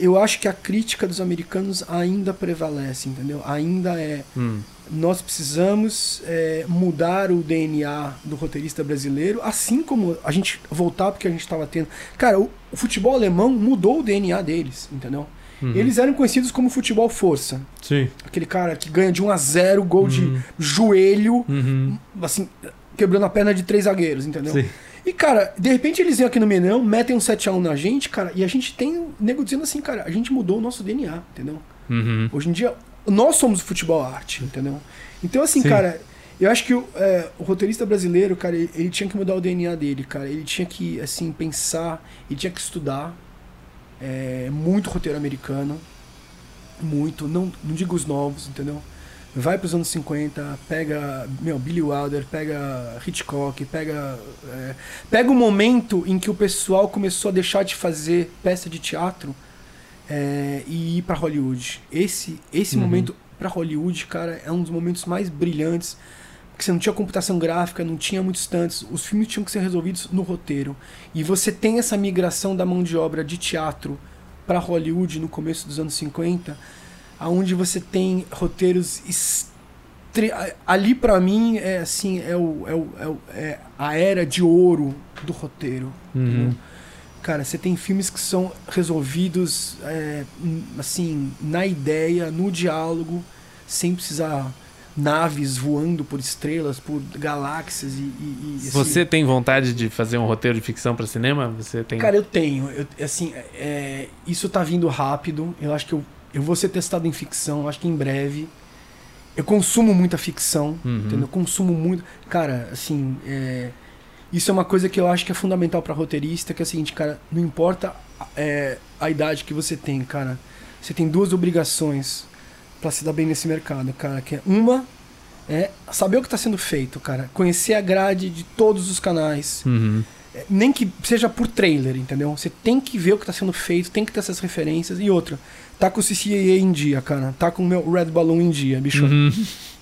eu acho que a crítica dos americanos ainda prevalece, entendeu? Ainda é. Hum. Nós precisamos é, mudar o DNA do roteirista brasileiro, assim como a gente voltar porque a gente estava tendo. Cara, o, o, futebol alemão mudou o DNA deles, entendeu? Uhum. Eles eram conhecidos como futebol força. Sim. Aquele cara que ganha de 1 a 0 gol uhum. de joelho, uhum. assim, quebrando a perna de três zagueiros, entendeu? Sim. E, cara, de repente eles vêm aqui no Mineirão, metem um 7x1 na gente, cara, e a gente tem nego dizendo assim, cara, a gente mudou o nosso DNA, entendeu? Uhum. Hoje em dia, nós somos o futebol arte, entendeu? Então, assim, Sim. cara, eu acho que o, é, o, roteirista brasileiro, cara, ele, ele, tinha que mudar o DNA dele, cara. Ele tinha que, assim, pensar, ele tinha que estudar é, muito roteiro americano, muito, não, não digo os novos, entendeu? Vai para os anos 50, pega meu, Billy Wilder, pega Hitchcock, pega é, pega o momento em que o pessoal começou a deixar de fazer peça de teatro é, e ir para Hollywood. Esse esse uhum. momento para Hollywood, cara, é um dos momentos mais brilhantes. Porque você não tinha computação gráfica, não tinha muitos tantos, os filmes tinham que ser resolvidos no roteiro. E você tem essa migração da mão de obra de teatro para Hollywood no começo dos anos 50 aonde você tem roteiros estre... ali para mim é assim é, o, é, o, é, o, é, a era de ouro do roteiro uhum. cara você tem filmes que são resolvidos é, assim na ideia no diálogo sem precisar naves voando por estrelas, por galáxias e, e, e assim. Você tem vontade de fazer um roteiro de ficção para cinema? Você tem? Cara, eu tenho. Eu, assim, é, isso tá vindo rápido. Eu acho que eu eu vou ser testado em ficção, acho que em breve. Eu consumo muita ficção, uhum. entendeu? Eu consumo muito. Cara, assim, é... isso é uma coisa que eu acho que é fundamental para roteirista, que é o seguinte, cara, não importa é, a idade que você tem, cara. Você tem duas obrigações para se dar bem nesse mercado, cara. Que é uma é saber o que está sendo feito, cara. Conhecer a grade de todos os canais. Uhum. É, Nem que seja por trailer, entendeu? Você tem que ver o que está sendo feito, tem que ter essas referências. E outra, tá com o CCAA em dia, cara. Tá com o meu Red Balloon em dia, bicho. Uhum.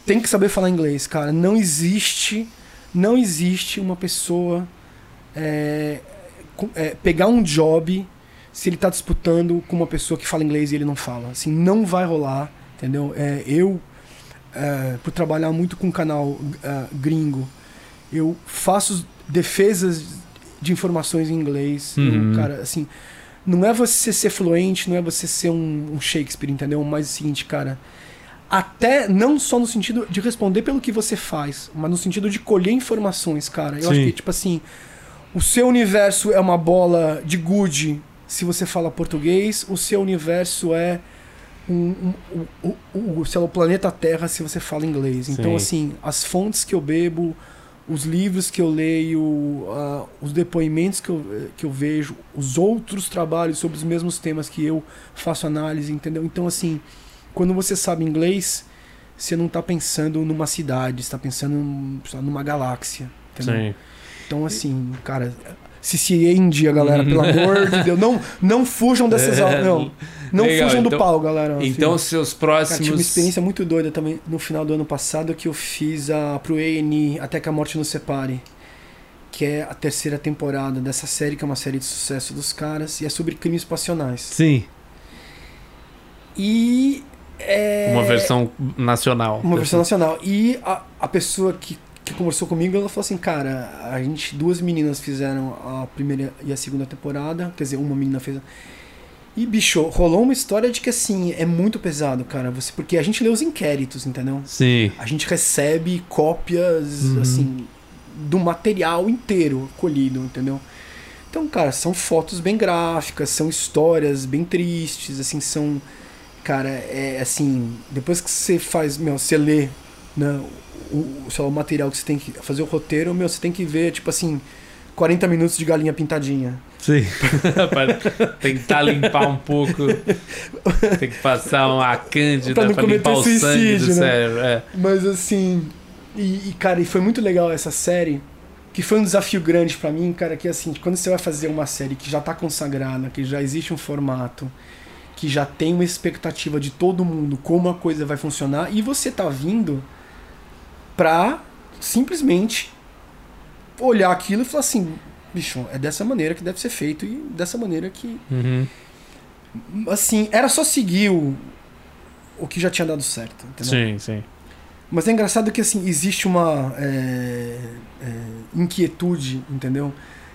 Tem que saber falar inglês, cara. Não existe, não existe uma pessoa é, é, pegar um job se ele tá disputando com uma pessoa que fala inglês e ele não fala. Assim, não vai rolar, entendeu? É, eu, é, por trabalhar muito com canal é, gringo, eu faço defesas de informações em inglês. Eu, Uhum. cara, assim, não é você ser fluente, não é você ser um, um Shakespeare, entendeu? Mas é o seguinte, cara, até não só no sentido de responder pelo que você faz, mas no sentido de colher informações, cara. Eu acho Sim. que, tipo assim, o seu universo é uma bola de gude se você fala português, o seu universo é um, um- o, o, o, planeta Terra se você fala inglês. Então, Sim. assim, as fontes que eu bebo, os livros que eu leio, ah, os depoimentos que eu, que eu vejo, os outros trabalhos sobre os mesmos temas que eu faço análise, entendeu? Então, assim, quando você sabe inglês, você não está pensando numa cidade, você tá pensando numa galáxia, entendeu? Sim. Então, assim, cara, CCA em dia, galera, pelo amor de Deus. Não, não fujam dessas É, aulas, não. Não legal, fujam do então- pau, galera. assim. Então, seus Cara, tive uma próximos. experiência muito doida também no final do ano passado que eu fiz a, pro ENI Até que a Morte nos Separe. Que é a terceira temporada dessa série, que é uma série de sucesso dos caras, e é sobre crimes passionais. Sim, E. É... uma versão nacional. Uma versão nacional. E a, a pessoa que, que conversou comigo, ela falou assim, cara, a gente, duas meninas fizeram a primeira e a segunda temporada, quer dizer, uma menina fez. a- E, bicho, rolou uma história de que, assim, é muito pesado, cara, você, porque a gente lê os inquéritos, entendeu? Sim. A gente recebe cópias, Uhum. assim, do material inteiro colhido, entendeu? Então, cara, são fotos bem gráficas, são histórias bem tristes, assim, são. Cara, é assim. Depois que você faz, meu, você lê, né, o, sei lá, o material que você tem que fazer o roteiro, meu, você tem que ver, tipo assim, 40 minutos de galinha pintadinha. Sim. pra tentar limpar um pouco. Tem que passar uma cândida Pra pra, não limpar o sangue do suicídio, né? cérebro. É. Mas assim. E, e, cara, e foi muito legal essa série. Que foi um desafio grande pra mim, cara, que assim, quando você vai fazer uma série que já tá consagrada, que já existe um formato, que já tem uma expectativa de todo mundo como a coisa vai funcionar, e você tá vindo pra simplesmente olhar aquilo e falar assim, bicho, é dessa maneira que deve ser feito e dessa maneira que Uhum. assim, era só seguir o, o que já tinha dado certo, entendeu? Sim, sim. Mas é engraçado que assim, existe uma é, é, inquietude, entendeu?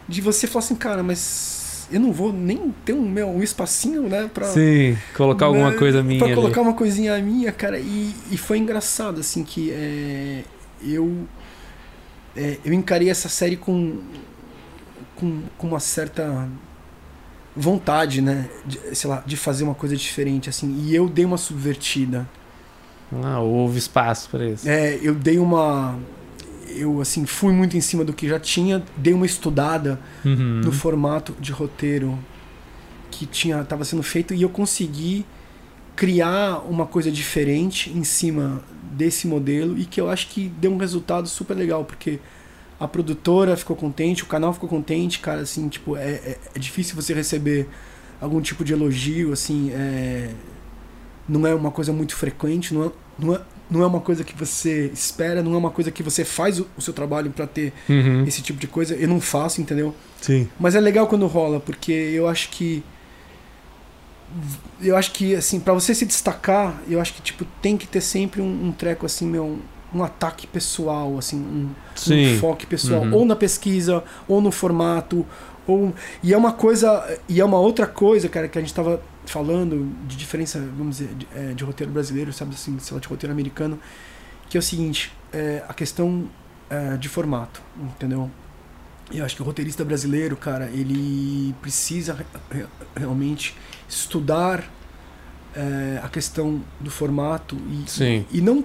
De você falar assim, cara, mas eu não vou nem ter um, meu, um espacinho, né? Pra, Sim, colocar alguma né, coisa minha Pra ali. colocar uma coisinha minha, cara. E, e foi engraçado, assim, que é, eu, é, eu encarei essa série com, com, com uma certa vontade, né? De, sei lá, de fazer uma coisa diferente, assim. E eu dei uma subvertida. Ah, houve espaço pra isso. É, eu dei uma. Eu, assim, fui muito em cima do que já tinha, dei uma estudada Uhum. no formato de roteiro que tinha estava sendo feito e eu consegui criar uma coisa diferente em cima desse modelo e que eu acho que deu um resultado super legal, porque a produtora ficou contente, o canal ficou contente, cara, assim, tipo, é, é, é difícil você receber algum tipo de elogio, assim, é, não é uma coisa muito frequente, não é, não é, não é uma coisa que você espera, não é uma coisa que você faz o, o seu trabalho para ter Uhum. esse tipo de coisa, eu não faço, entendeu? Sim. Mas é legal quando rola, porque eu acho que eu acho que assim, para você se destacar, eu acho que tipo tem que ter sempre um, um treco assim, meu, um ataque pessoal, assim, um, um enfoque pessoal, Uhum. ou na pesquisa, ou no formato, ou e é uma coisa, e é uma outra coisa, cara, que a gente tava falando de diferença, vamos dizer, de, é, de roteiro brasileiro, sabe assim, sei lá, de roteiro americano, que é o seguinte, é, a questão é, de formato, entendeu? Eu acho que o roteirista brasileiro, cara, ele precisa re- re- realmente estudar é, a questão do formato e, Sim. e não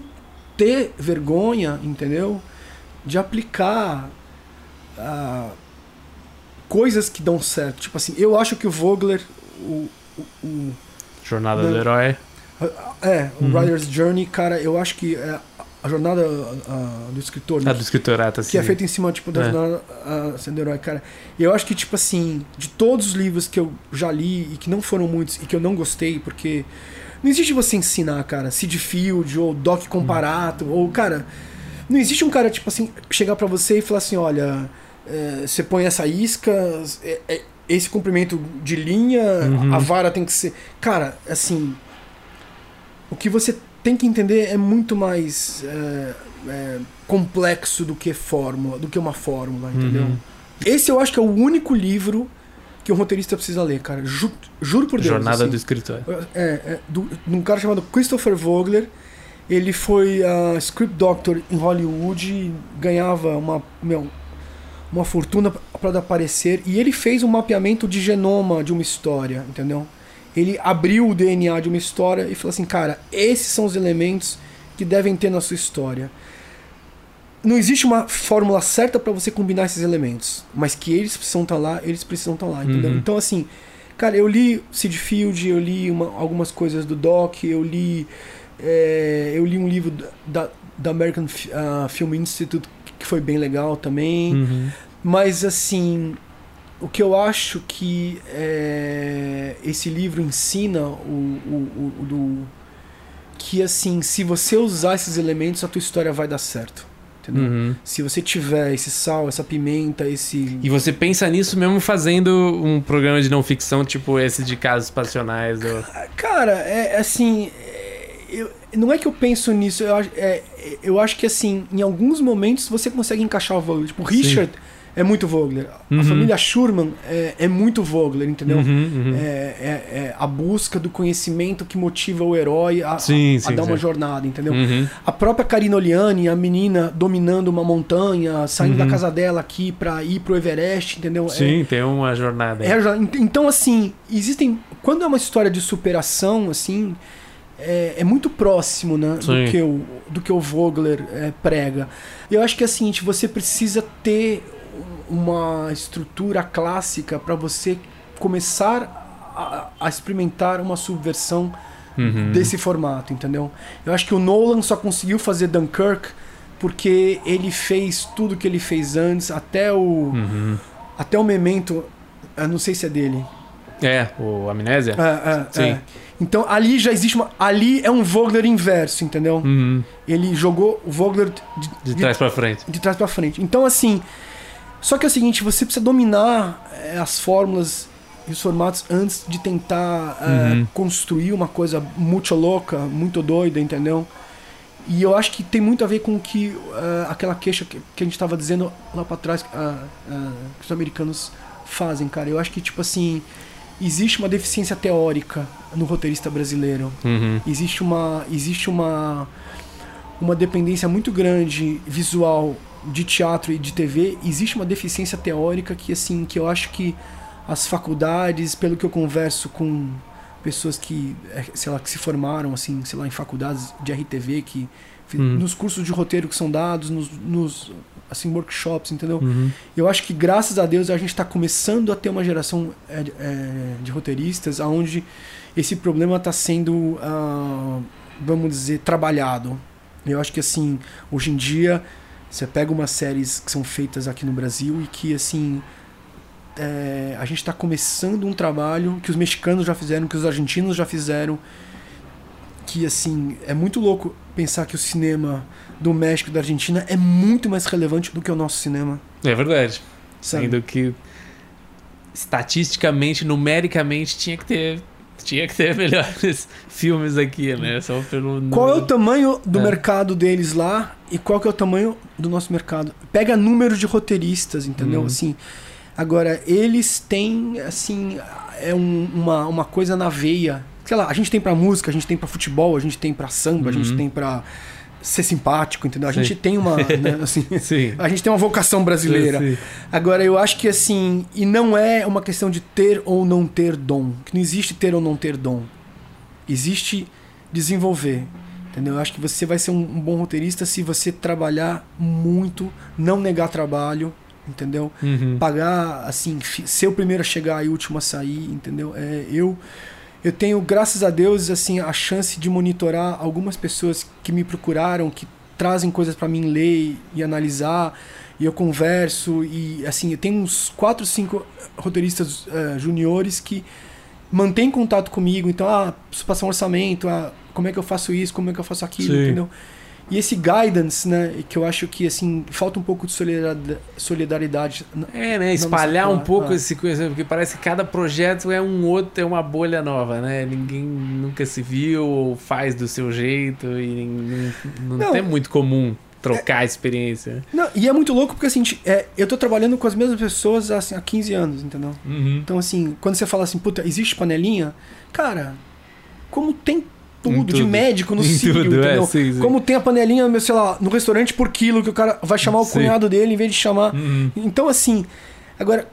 ter vergonha, entendeu? De aplicar ah, coisas que dão certo. Tipo assim, eu acho que o Vogler, o, o, Jornada Não. do herói. é, o Uhum. Rider's Journey, cara, eu acho que é, a jornada a, do escritor. Né? Ah, do escritorato, assim. Que é feita em cima, tipo, da é. jornada a, sendo herói, cara. E eu acho que, tipo assim, de todos os livros que eu já li e que não foram muitos e que eu não gostei, porque não existe você ensinar, cara, Sid Field ou Doc Comparato, hum. ou, cara, não existe um cara, tipo assim, chegar para você e falar assim, olha, é, você põe essa isca, é, é, esse comprimento de linha, uhum. a vara tem que ser. Cara, assim. O que você tem que entender é muito mais é, é, complexo do que fórmula, do que uma fórmula, entendeu? Uhum. Esse eu acho que é o único livro que um roteirista precisa ler, cara. Ju, juro por Deus. Jornada assim. do escritor. É, é do, de um cara chamado Christopher Vogler. Ele foi uh, script doctor em Hollywood, ganhava uma, meu, uma fortuna para aparecer e ele fez um mapeamento de genoma de uma história, entendeu? Ele abriu o DNA de uma história e falou assim, cara, esses são os elementos que devem ter na sua história. Não existe uma fórmula certa para você combinar esses elementos, mas que eles precisam estar tá lá, eles precisam estar tá lá, entendeu? Uhum. Então assim, cara, eu li Sid Field, eu li uma, algumas coisas do Doc, eu li é, eu li um livro da, da American uh, Film Institute que foi bem legal também. Uhum. Mas assim, o que eu acho que é, esse livro ensina o, o, o, do que assim, se você usar esses elementos, a tua história vai dar certo. Uhum. Se você tiver esse sal, essa pimenta, esse. E você pensa nisso mesmo fazendo um programa de não ficção, tipo esse de casos passionais? Ou... Cara, é assim. É, eu, não é que eu penso nisso, eu, é, eu acho que assim, em alguns momentos você consegue encaixar o Vogler. Tipo, o Richard Sim. é muito Vogler. Uhum. A família Schurman é, é, muito Vogler, entendeu? Uhum, uhum. É, é, é, a busca do conhecimento que motiva o herói a, sim, a, sim, a dar sim. uma jornada, entendeu? Uhum. A própria Karina Oliani, a menina dominando uma montanha, saindo da uhum. casa dela aqui pra ir pro Everest, entendeu? É Sim, tem uma jornada. então, assim, existem. Quando é uma história de superação, assim é, é muito próximo né, do, que o, do que o Vogler é, prega. Eu acho que é o seguinte, você precisa ter uma estrutura clássica para você começar a, a, experimentar uma subversão uhum. desse formato, entendeu? Eu acho que o Nolan só conseguiu fazer Dunkirk porque ele fez tudo que ele fez antes, até o uhum. até o Memento, eu não sei se é dele. É, o Amnésia? É, é, Sim. É. Então ali já existe uma. Ali é um Vogler inverso, entendeu? Uhum. Ele jogou o Vogler de, de, de trás para frente. De trás para frente. Então, assim. Só que é o seguinte, você precisa dominar é, as fórmulas e os formatos antes de tentar é, uhum. construir uma coisa muito louca, muito doida, entendeu? E eu acho que tem muito a ver com que uh, aquela queixa que, que, a gente estava dizendo lá para trás uh, uh, que os americanos fazem, cara. Eu acho que, tipo assim, existe uma deficiência teórica no roteirista brasileiro. Uhum. Existe uma existe uma uma dependência muito grande visual de teatro e de TV. Existe uma deficiência teórica que assim que eu acho que as faculdades, pelo que eu converso com pessoas que é, sei lá que se formaram assim, sei lá, em faculdades de RTV que uhum. nos cursos de roteiro que são dados, nos, nos assim, workshops, entendeu? Uhum. Eu acho que graças a Deus a gente está começando a ter uma geração é, é, de roteiristas onde esse problema está sendo, uh, vamos dizer, trabalhado. Eu acho que assim, hoje em dia, você pega umas séries que são feitas aqui no Brasil e que assim é, a gente está começando um trabalho que os mexicanos já fizeram, que os argentinos já fizeram, que assim é muito louco pensar que o cinema do México e da Argentina é muito mais relevante do que o nosso cinema. É verdade. Sabe? Sendo que estatisticamente, numericamente, tinha que ter tinha que ter melhores filmes aqui, né? Só pelo Qual é o tamanho do é. mercado deles lá e qual que é o tamanho do nosso mercado? Pega número de roteiristas, entendeu? Hum. Assim, agora eles têm assim é um, uma, uma coisa na veia. Sei lá, a gente tem para música, a gente tem para futebol, a gente tem para samba, uhum. a gente uhum. tem para ser simpático, entendeu? A sim. gente tem uma, né, assim, a gente tem uma vocação brasileira. Sim, sim. Agora eu acho que assim, e não é uma questão de ter ou não ter dom, que não existe ter ou não ter dom. Existe desenvolver. Entendeu? Eu acho que você vai ser um, um bom roteirista se você trabalhar muito, não negar trabalho, entendeu? Uhum. Pagar assim, ser o primeiro a chegar e o último a sair, entendeu? É, eu eu tenho, graças a Deus, assim, a chance de monitorar algumas pessoas que me procuraram, que trazem coisas para mim ler e analisar e eu converso e assim eu tenho uns quatro, cinco roteiristas uh, juniores que mantêm contato comigo. Então, ah, preciso passar um orçamento, ah, como é que eu faço isso, como é que eu faço aquilo, Sim. entendeu? E esse guidance, né, que eu acho que assim, falta um pouco de solidariedade. É, né, espalhar um pouco ah. esse coisa, porque parece que cada projeto é um outro, é uma bolha nova, né? Ninguém nunca se viu ou faz do seu jeito e não, não, tem muito comum trocar é, experiência. Não, e é muito louco porque assim, é, eu tô trabalhando com as mesmas pessoas assim, há 15 anos, entendeu? Uhum. Então assim, quando você fala assim, puta, existe panelinha? Cara, como tem tudo, de médico no cílio, é, entendeu? É, sim, sim. Como tem a panelinha, sei lá, no restaurante por quilo, que o cara vai chamar o sim. cunhado dele em vez de chamar. Uhum. Então, assim, agora,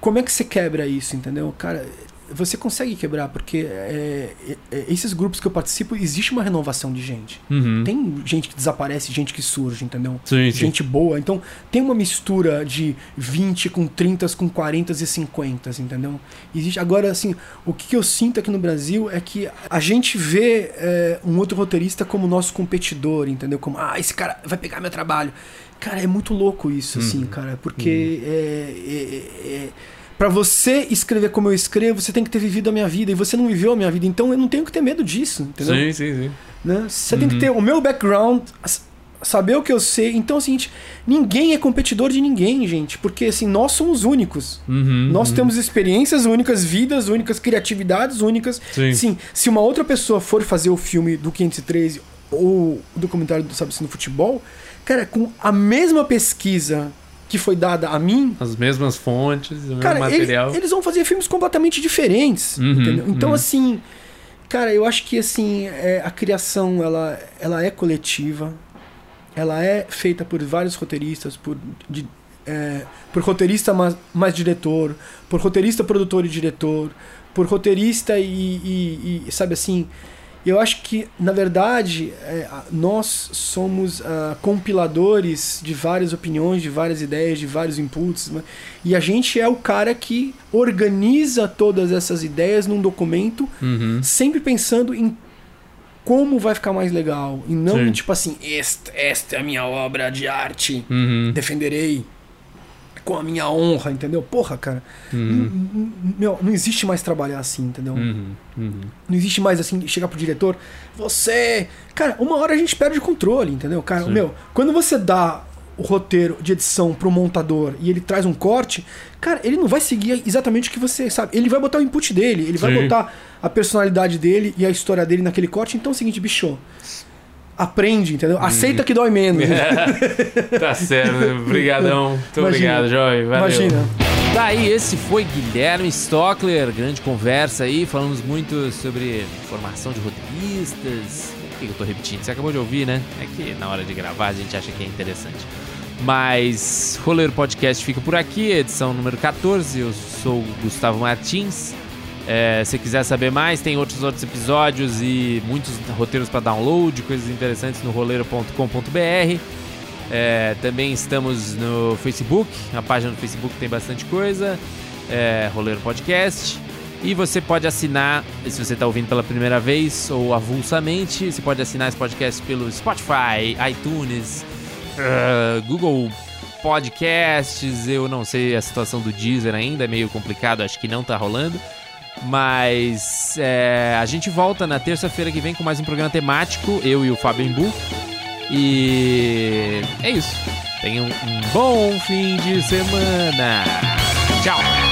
como é que você quebra isso, entendeu? Cara, você consegue quebrar, porque é, é, é, esses grupos que eu participo, existe uma renovação de gente. Uhum. Tem gente que desaparece, gente que surge, entendeu? Sim, gente sim. boa. Então, tem uma mistura de 20 com 30, com 40 e 50, entendeu? Existe. Agora, assim, o que eu sinto aqui no Brasil é que a gente vê é, um outro roteirista como nosso competidor, entendeu? Como, ah, esse cara vai pegar meu trabalho. Cara, é muito louco isso, assim, uhum. cara, porque uhum. é, é para você escrever como eu escrevo, você tem que ter vivido a minha vida. E você não viveu a minha vida. Então eu não tenho que ter medo disso, entendeu? Sim, sim, sim. Né? Você uhum. tem que uhum. ter o meu background, saber o que eu sei. Então é o seguinte: ninguém é competidor de ninguém, gente. Porque assim, nós somos únicos. Uhum, nós uhum. temos experiências únicas, vidas únicas, criatividades únicas. Sim. Sim. Se uma outra pessoa for fazer o filme do 513 ou o documentário do Sabe no Futebol, cara, com a mesma pesquisa que foi dada a mim. As mesmas fontes, o cara, mesmo material. Eles, eles, vão fazer filmes completamente diferentes. Uhum, entendeu? Então, uhum. assim, cara, eu acho que assim, é, a criação ela, ela é coletiva. Ela é feita por vários roteiristas, por, de, é, por roteirista mais, mais diretor, por roteirista, produtor e diretor, por roteirista e, e, e sabe assim, eu acho que, na verdade, é, nós somos uh, compiladores de várias opiniões, de várias ideias, de vários inputs, né? e a gente é o cara que organiza todas essas ideias num documento, uhum. sempre pensando em como vai ficar mais legal, e não Sim. tipo assim, esta, esta é a minha obra de arte, uhum. defenderei com a minha honra, entendeu? Porra, cara. Uhum. Meu, não existe mais trabalhar assim, entendeu? Uhum. Uhum. Não existe mais assim, chegar pro diretor, você. Cara, uma hora a gente perde o controle, entendeu? Cara, Sim. meu, quando você dá o roteiro de edição pro montador e ele traz um corte, cara, ele não vai seguir exatamente o que você sabe. Ele vai botar o input dele, ele Sim. vai botar a personalidade dele e a história dele naquele corte. Então é o seguinte, bicho aprende, entendeu? Uhum. Aceita que dói menos. tá certo. Obrigadão. Muito Imagina. obrigado, Joy. Valeu. Imagina. Daí, esse foi Guilherme Stockler. Grande conversa aí. Falamos muito sobre formação de roteiristas. O que eu tô repetindo? Você acabou de ouvir, né? É que na hora de gravar a gente acha que é interessante. Mas Roleiro Podcast fica por aqui, edição número 14. Eu sou o Gustavo Martins. É, se quiser saber mais, tem outros outros episódios e muitos roteiros para download, coisas interessantes no roleiro.com.br. É, também estamos no Facebook, a página do Facebook tem bastante coisa, é, Roleiro Podcast. E você pode assinar, se você está ouvindo pela primeira vez ou avulsamente, você pode assinar esse podcast pelo Spotify, iTunes, uh, Google Podcasts. Eu não sei a situação do Deezer ainda, é meio complicado, acho que não está rolando. Mas é, a gente volta na terça-feira que vem com mais um programa temático, eu e o Fábio Embu. E é isso. Tenham um bom fim de semana. Tchau!